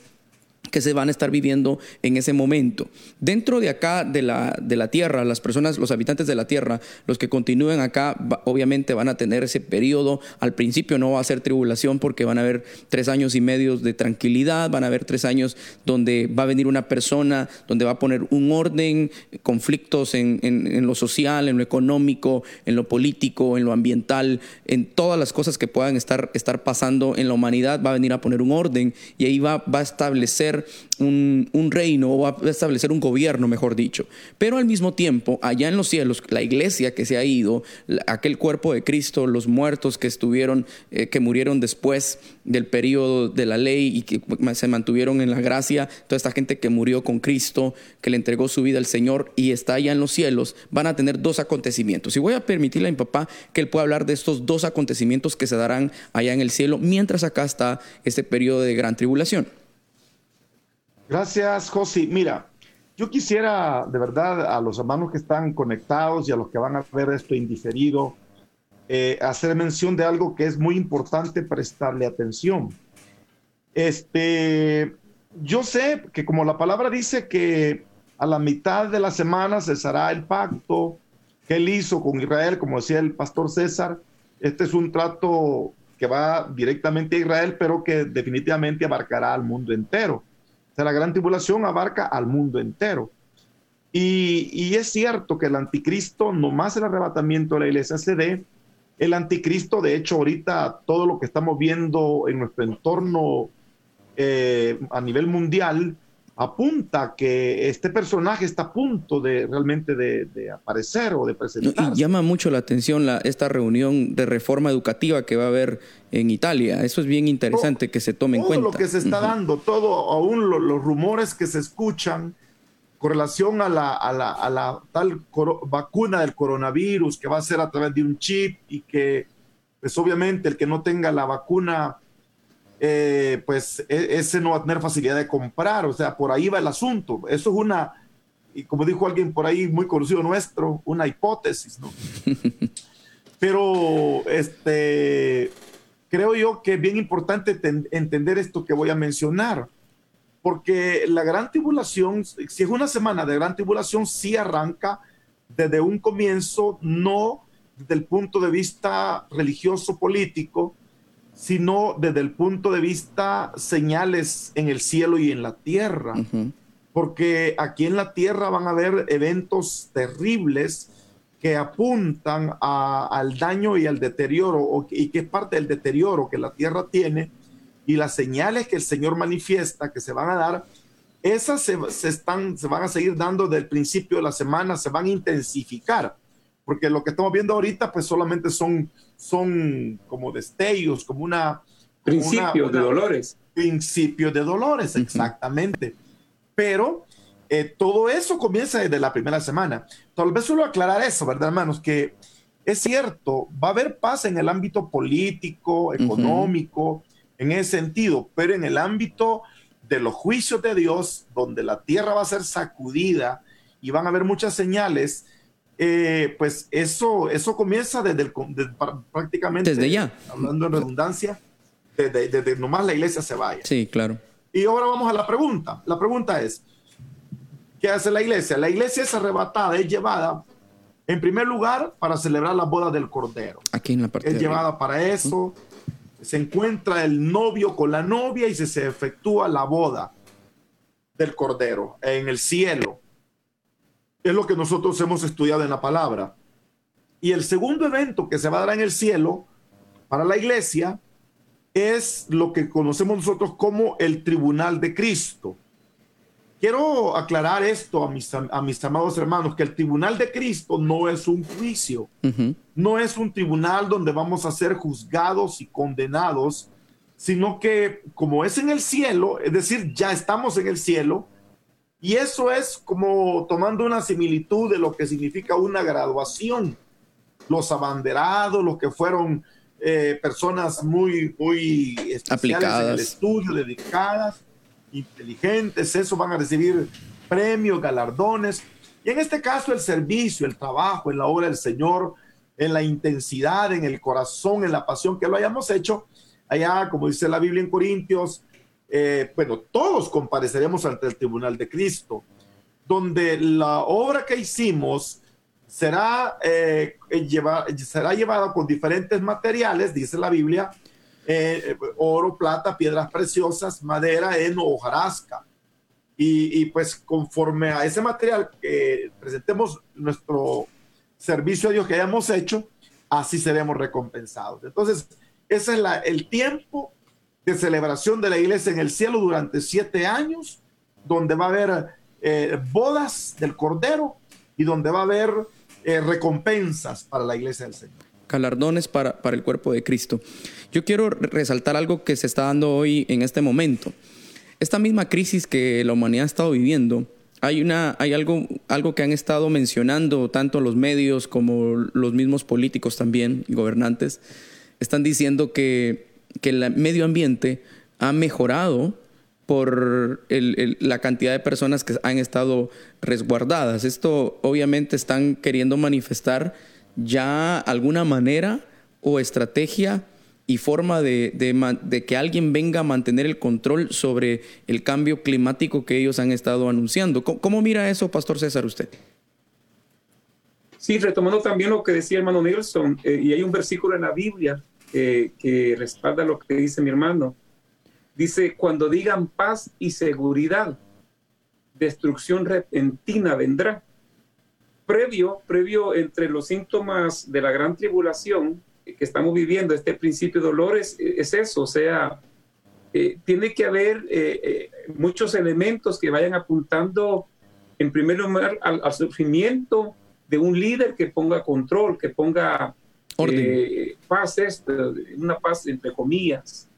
que se van a estar viviendo en ese momento. Dentro de acá, de la, de la tierra, las personas, los habitantes de la tierra, los que continúen acá, obviamente van a tener ese periodo. Al principio no va a ser tribulación porque van a haber tres años y medio de tranquilidad, van a haber tres años donde va a venir una persona, donde va a poner un orden, conflictos en, en lo social, en lo económico, en lo político, en lo ambiental, en todas las cosas que puedan estar, estar pasando en la humanidad, va a venir a poner un orden y ahí va, va a establecer un, reino o a establecer un gobierno, mejor dicho. Pero al mismo tiempo, allá en los cielos, la iglesia que se ha ido, aquel cuerpo de Cristo, los muertos que estuvieron, eh, que murieron después del periodo de la ley y que se mantuvieron en la gracia, toda esta gente que murió con Cristo, que le entregó su vida al Señor y está allá en los cielos, van a tener dos acontecimientos. Y voy a permitirle a mi papá que él pueda hablar de estos dos acontecimientos que se darán allá en el cielo, mientras acá está este periodo de gran tribulación. Gracias, Josi. Mira, yo quisiera de verdad a los hermanos que están conectados y a los que van a ver esto indiferido, eh, hacer mención de algo que es muy importante prestarle atención. Este, yo sé que como la palabra dice que a la mitad de la semana cesará el pacto que él hizo con Israel, como decía el pastor César, este es un trato que va directamente a Israel, pero que definitivamente abarcará al mundo entero sea, la gran tribulación abarca al mundo entero. Y, es cierto que el anticristo, nomás el arrebatamiento de la iglesia se dé, el anticristo, de hecho, ahorita todo lo que estamos viendo en nuestro entorno eh, a nivel mundial apunta que este personaje está a punto de realmente de, aparecer o de presentarse. Y llama mucho la atención la, esta reunión de reforma educativa que va a haber en Italia. Eso es bien interesante que se tome en cuenta. Todo lo que se está dando, todo, aún los rumores que se escuchan con relación a la, a la, a la tal vacuna del coronavirus que va a ser a través de un chip y que, pues obviamente el que no tenga la vacuna eh, pues e, ese no va a tener facilidad de comprar, o sea, por ahí va el asunto. Eso es una, y como dijo alguien por ahí muy conocido nuestro, una hipótesis, ¿no? *laughs* Pero este, creo yo que es bien importante entender esto que voy a mencionar, porque la gran tribulación, si es una semana de gran tribulación, sí arranca desde un comienzo, no desde el punto de vista religioso político, sino desde el punto de vista señales en el cielo y en la tierra. Porque aquí en la tierra van a haber eventos terribles que apuntan al daño y al deterioro, y que es parte del deterioro que la tierra tiene, y las señales que el Señor manifiesta que se van a dar, esas se, están, se van a seguir dando desde el principio de la semana, se van a intensificar, porque lo que estamos viendo ahorita pues solamente son son como destellos, como una... Principios de dolores. Principios de dolores, exactamente. Pero eh, todo eso comienza desde la primera semana. Tal vez solo aclarar eso, ¿verdad, hermanos? Que es cierto, va a haber paz en el ámbito político, económico, en ese sentido, pero en el ámbito de los juicios de Dios, donde la tierra va a ser sacudida y van a haber muchas señales, eh, pues eso, eso comienza desde, el, prácticamente. Desde ya. Hablando en redundancia, desde, desde, nomás la iglesia se vaya. Sí, claro. Y ahora vamos a la pregunta. La pregunta es, ¿qué hace la iglesia? La iglesia es arrebatada, es llevada, en primer lugar, para celebrar la boda del Cordero. Aquí en la parte Es llevada para eso. Se encuentra el novio con la novia y se, se efectúa la boda del Cordero en el cielo es lo que nosotros hemos estudiado en la palabra. Y el segundo evento que se va a dar en el cielo para la iglesia es lo que conocemos nosotros como el tribunal de Cristo. Quiero aclarar esto a mis, a mis amados hermanos, que el tribunal de Cristo no es un juicio, no es un tribunal donde vamos a ser juzgados y condenados, sino que como es en el cielo, es decir, ya estamos en el cielo, y eso es como tomando una similitud de lo que significa una graduación. Los abanderados, los que fueron eh, personas muy, muy aplicadas en el estudio, dedicadas, inteligentes, eso van a recibir premios, galardones. Y en este caso el servicio, el trabajo en la obra del Señor, en la intensidad, en el corazón, en la pasión que lo hayamos hecho, allá, como dice la Biblia en Corintios, eh, bueno, todos compareceremos ante el tribunal de Cristo, donde la obra que hicimos será, eh, será llevada con diferentes materiales, dice la Biblia, eh, oro, plata, piedras preciosas, madera, heno, hojarasca. Y, y, pues conforme a ese material que presentemos nuestro servicio a Dios que hayamos hecho, así seremos recompensados. Entonces, ese es la, el tiempo de celebración de la iglesia en el cielo durante siete años, donde va a haber eh, bodas del Cordero y donde va a haber eh, recompensas para la iglesia del Señor. Galardones para, para el cuerpo de Cristo. Yo quiero resaltar algo que se está dando hoy en este momento. Esta misma crisis que la humanidad ha estado viviendo, hay, una, hay algo, algo que han estado mencionando tanto los medios como los mismos políticos también, gobernantes, están diciendo que, que el medio ambiente ha mejorado por la cantidad de personas que han estado resguardadas. Esto obviamente están queriendo manifestar ya alguna manera o estrategia y forma de, que alguien venga a mantener el control sobre el cambio climático que ellos han estado anunciando. ¿Cómo, mira eso, Pastor César, usted? Sí, retomando también lo que decía hermano Nelson, eh, y hay un versículo en la Biblia eh, que respalda lo que dice mi hermano. Dice, cuando digan paz y seguridad, destrucción repentina vendrá. Previo, previo entre los síntomas de la gran tribulación, que estamos viviendo, este principio de dolores, es eso, o sea, eh, tiene que haber eh, eh, muchos elementos que vayan apuntando, en primer lugar, al, sufrimiento de un líder que ponga control, que ponga paz, una paz entre comillas,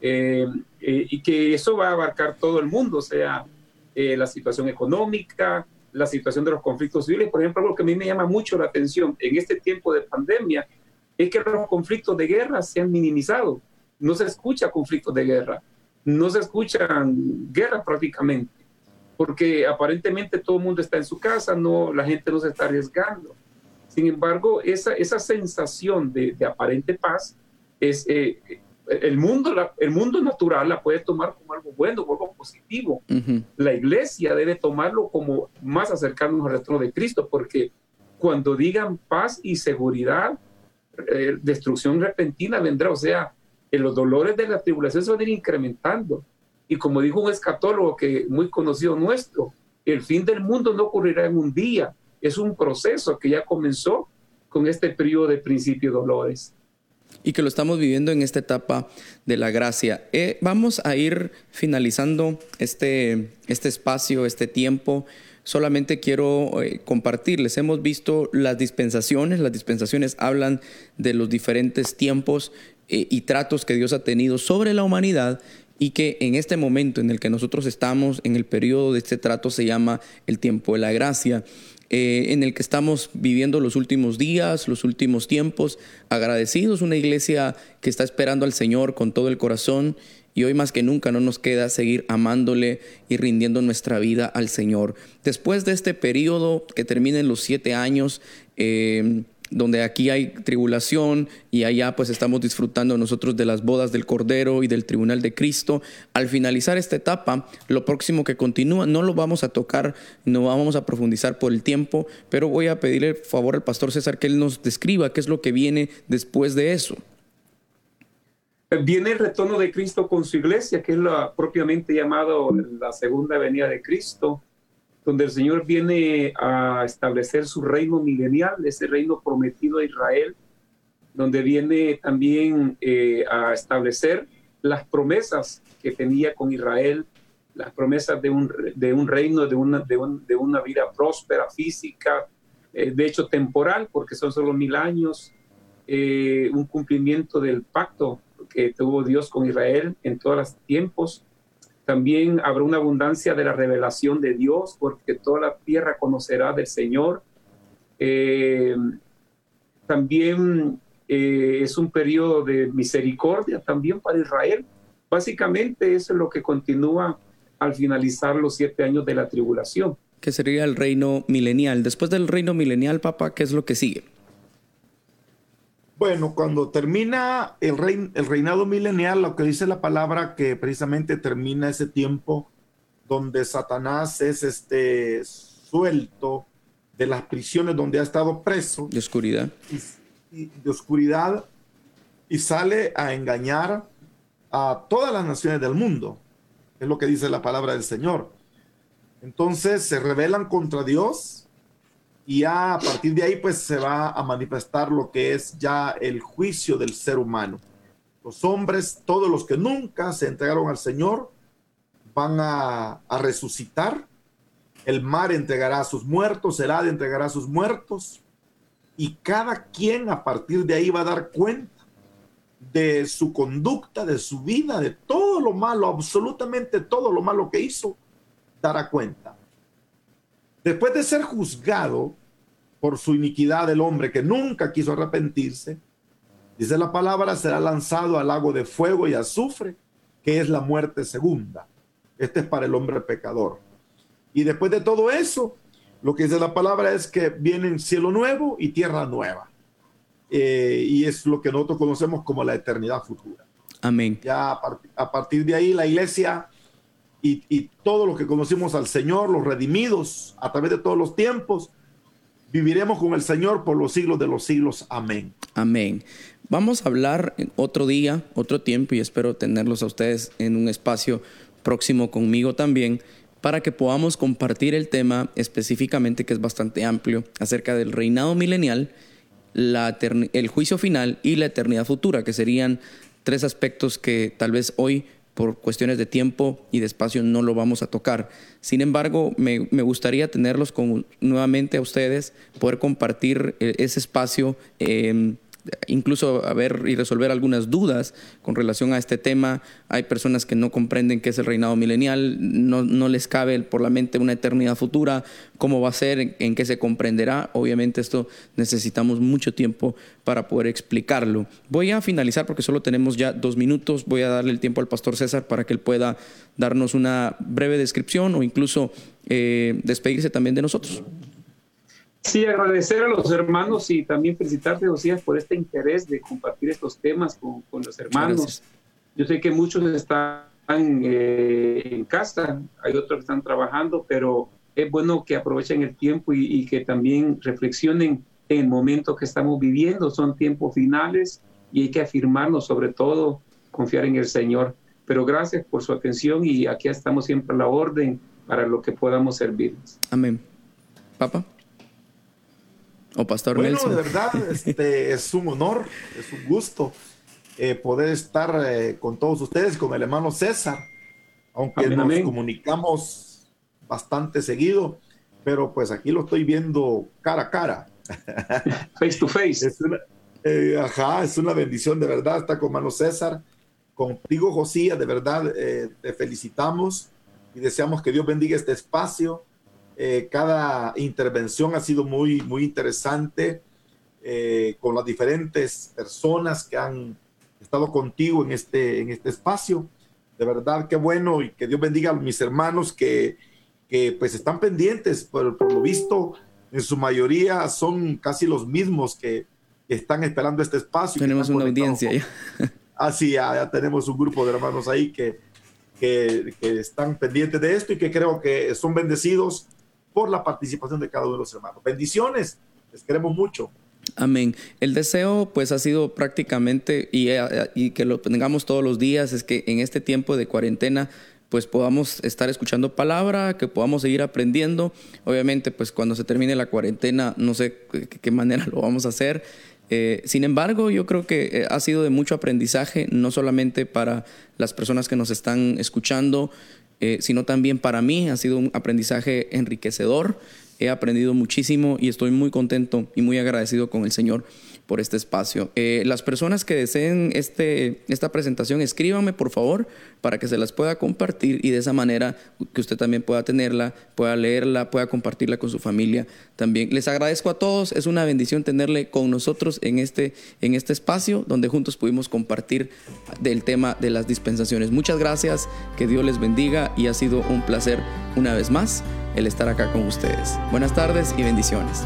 y que eso va a abarcar todo el mundo, o sea, la situación económica, la situación de los conflictos civiles. Por ejemplo, algo que a mí me llama mucho la atención en este tiempo de pandemia es que los conflictos de guerra se han minimizado. No se escucha conflictos de guerra, no se escuchan guerras prácticamente, porque aparentemente todo el mundo está en su casa, no, la gente no se está arriesgando. Sin embargo, esa, esa sensación de, aparente paz es eh, el mundo, el mundo natural la puede tomar como algo bueno, como algo positivo. La iglesia debe tomarlo como más acercarnos al retorno de Cristo, porque cuando digan paz y seguridad, eh, destrucción repentina vendrá, o sea, en los dolores de la tribulación se van a ir incrementando. Y como dijo un escatólogo que muy conocido nuestro, el fin del mundo no ocurrirá en un día, es un proceso que ya comenzó con este periodo de principio dolores. Y que lo estamos viviendo en esta etapa de la gracia. Eh, vamos a ir finalizando este, este espacio, este tiempo solamente quiero eh, compartirles. Hemos visto las dispensaciones, las dispensaciones hablan de los diferentes tiempos eh, y tratos que Dios ha tenido sobre la humanidad y que en este momento en el que nosotros estamos, en el periodo de este trato, se llama el tiempo de la gracia. Eh, en el que estamos viviendo los últimos días, los últimos tiempos, agradecidos, una iglesia que está esperando al Señor con todo el corazón y hoy más que nunca no nos queda seguir amándole y rindiendo nuestra vida al Señor. Después de este periodo que termina en los siete años, eh, donde aquí hay tribulación y allá pues estamos disfrutando nosotros de las bodas del Cordero y del Tribunal de Cristo. Al finalizar esta etapa, lo próximo que continúa no lo vamos a tocar, no vamos a profundizar por el tiempo, pero voy a pedirle favor al pastor César que él nos describa qué es lo que viene después de eso. Viene el retorno de Cristo con su iglesia, que es la propiamente llamado la segunda venida de Cristo, donde el Señor viene a establecer su reino milenial, ese reino prometido a Israel, donde viene también eh, a establecer las promesas que tenía con Israel, las promesas de un, reino, de una, de, una vida próspera, física, eh, de hecho temporal, porque son solo mil años, eh, un cumplimiento del pacto que tuvo Dios con Israel en todos los tiempos. También habrá una abundancia de la revelación de Dios, porque toda la tierra conocerá del Señor. Eh, también eh, es un periodo de misericordia también para Israel. Básicamente eso es lo que continúa al finalizar los siete años de la tribulación. Que sería el reino milenial. Después del reino milenial, papá, ¿qué es lo que sigue? Bueno, cuando termina el, el reinado milenial, lo que dice la palabra que precisamente termina ese tiempo donde Satanás es este suelto de las prisiones donde ha estado preso. De oscuridad. Y, de oscuridad y sale a engañar a todas las naciones del mundo. Es lo que dice la palabra del Señor. Entonces se rebelan contra Dios y a partir de ahí pues se va a manifestar lo que es ya el juicio del ser humano. Los hombres, todos los que nunca se entregaron al Señor, van a, resucitar. El mar entregará a sus muertos, el Hade entregará a sus muertos. Y cada quien a partir de ahí va a dar cuenta de su conducta, de su vida, de todo lo malo, absolutamente todo lo malo que hizo, dará cuenta. Después de ser juzgado, por su iniquidad del hombre que nunca quiso arrepentirse, dice la palabra, será lanzado al lago de fuego y azufre, que es la muerte segunda. Este es para el hombre pecador. Y después de todo eso, lo que dice la palabra es que viene cielo nuevo y tierra nueva. Eh, y es lo que nosotros conocemos como la eternidad futura. Amén. Ya a, partir de ahí la iglesia y, y todo lo que conocimos al Señor, los redimidos a través de todos los tiempos, viviremos con el Señor por los siglos de los siglos. Amén. Amén. Vamos a hablar otro día, otro tiempo, y espero tenerlos a ustedes en un espacio próximo conmigo también, para que podamos compartir el tema específicamente, que es bastante amplio, acerca del reinado milenial, la el juicio final y la eternidad futura, que serían tres aspectos que tal vez hoy por cuestiones de tiempo y de espacio no lo vamos a tocar. Sin embargo, me, gustaría tenerlos con, nuevamente a ustedes, poder compartir eh, ese espacio. Eh, incluso a ver y resolver algunas dudas con relación a este tema. Hay personas que no comprenden qué es el reinado milenial, no, no les cabe por la mente una eternidad futura, cómo va a ser, en qué se comprenderá. Obviamente esto necesitamos mucho tiempo para poder explicarlo. Voy a finalizar porque solo tenemos ya dos minutos. Voy a darle el tiempo al pastor César para que él pueda darnos una breve descripción o incluso eh, despedirse también de nosotros. Sí, agradecer a los hermanos y también felicitarte, Josías, por este interés de compartir estos temas con, con los hermanos. Yo sé que muchos están eh, en casa, hay otros que están trabajando, pero es bueno que aprovechen el tiempo y, y, que también reflexionen en el momento que estamos viviendo. Son tiempos finales y hay que afirmarnos, sobre todo, confiar en el Señor. Pero gracias por su atención y aquí estamos siempre a la orden para lo que podamos servirles. Amén. Papa. O Pastor bueno, Nelson. de verdad, este, *laughs* es un honor, es un gusto eh, poder estar eh, con todos ustedes, con el hermano César, aunque nos comunicamos bastante seguido, pero pues aquí lo estoy viendo cara a cara. *laughs* Face to face. Es una, eh, ajá, es una bendición de verdad estar con hermano César, contigo Josías, de verdad te felicitamos y deseamos que Dios bendiga este espacio eh, cada intervención ha sido muy, muy interesante eh, con las diferentes personas que han estado contigo en este, en este espacio. De verdad, qué bueno y que Dios bendiga a mis hermanos que, que pues están pendientes, por, por lo visto, en su mayoría son casi los mismos que, están esperando este espacio. Tenemos una audiencia ya. Así, ah, ya, tenemos un grupo de hermanos ahí que, que, que, están pendientes de esto y que creo que son bendecidos por la participación de cada uno de los hermanos. Bendiciones, les queremos mucho. Amén. El deseo pues ha sido prácticamente, y, eh, y, que lo tengamos todos los días, es que en este tiempo de cuarentena pues podamos estar escuchando palabra, que podamos seguir aprendiendo. Obviamente pues cuando se termine la cuarentena no sé qué, qué manera *laughs* lo vamos a hacer. Eh, sin embargo, yo creo que eh, ha sido de mucho aprendizaje, no solamente para las personas que nos están escuchando, eh, sino también para mí ha sido un aprendizaje enriquecedor. He aprendido muchísimo y estoy muy contento y muy agradecido con el Señor por este espacio. Eh, las personas que deseen este, esta presentación, escríbanme por favor para que se las pueda compartir y de esa manera que usted también pueda tenerla, pueda leerla, pueda compartirla con su familia también. Les agradezco a todos, es una bendición tenerle con nosotros en este, en este espacio donde juntos pudimos compartir del tema de las dispensaciones. Muchas gracias, que Dios les bendiga y ha sido un placer una vez más el estar acá con ustedes. Buenas tardes y bendiciones.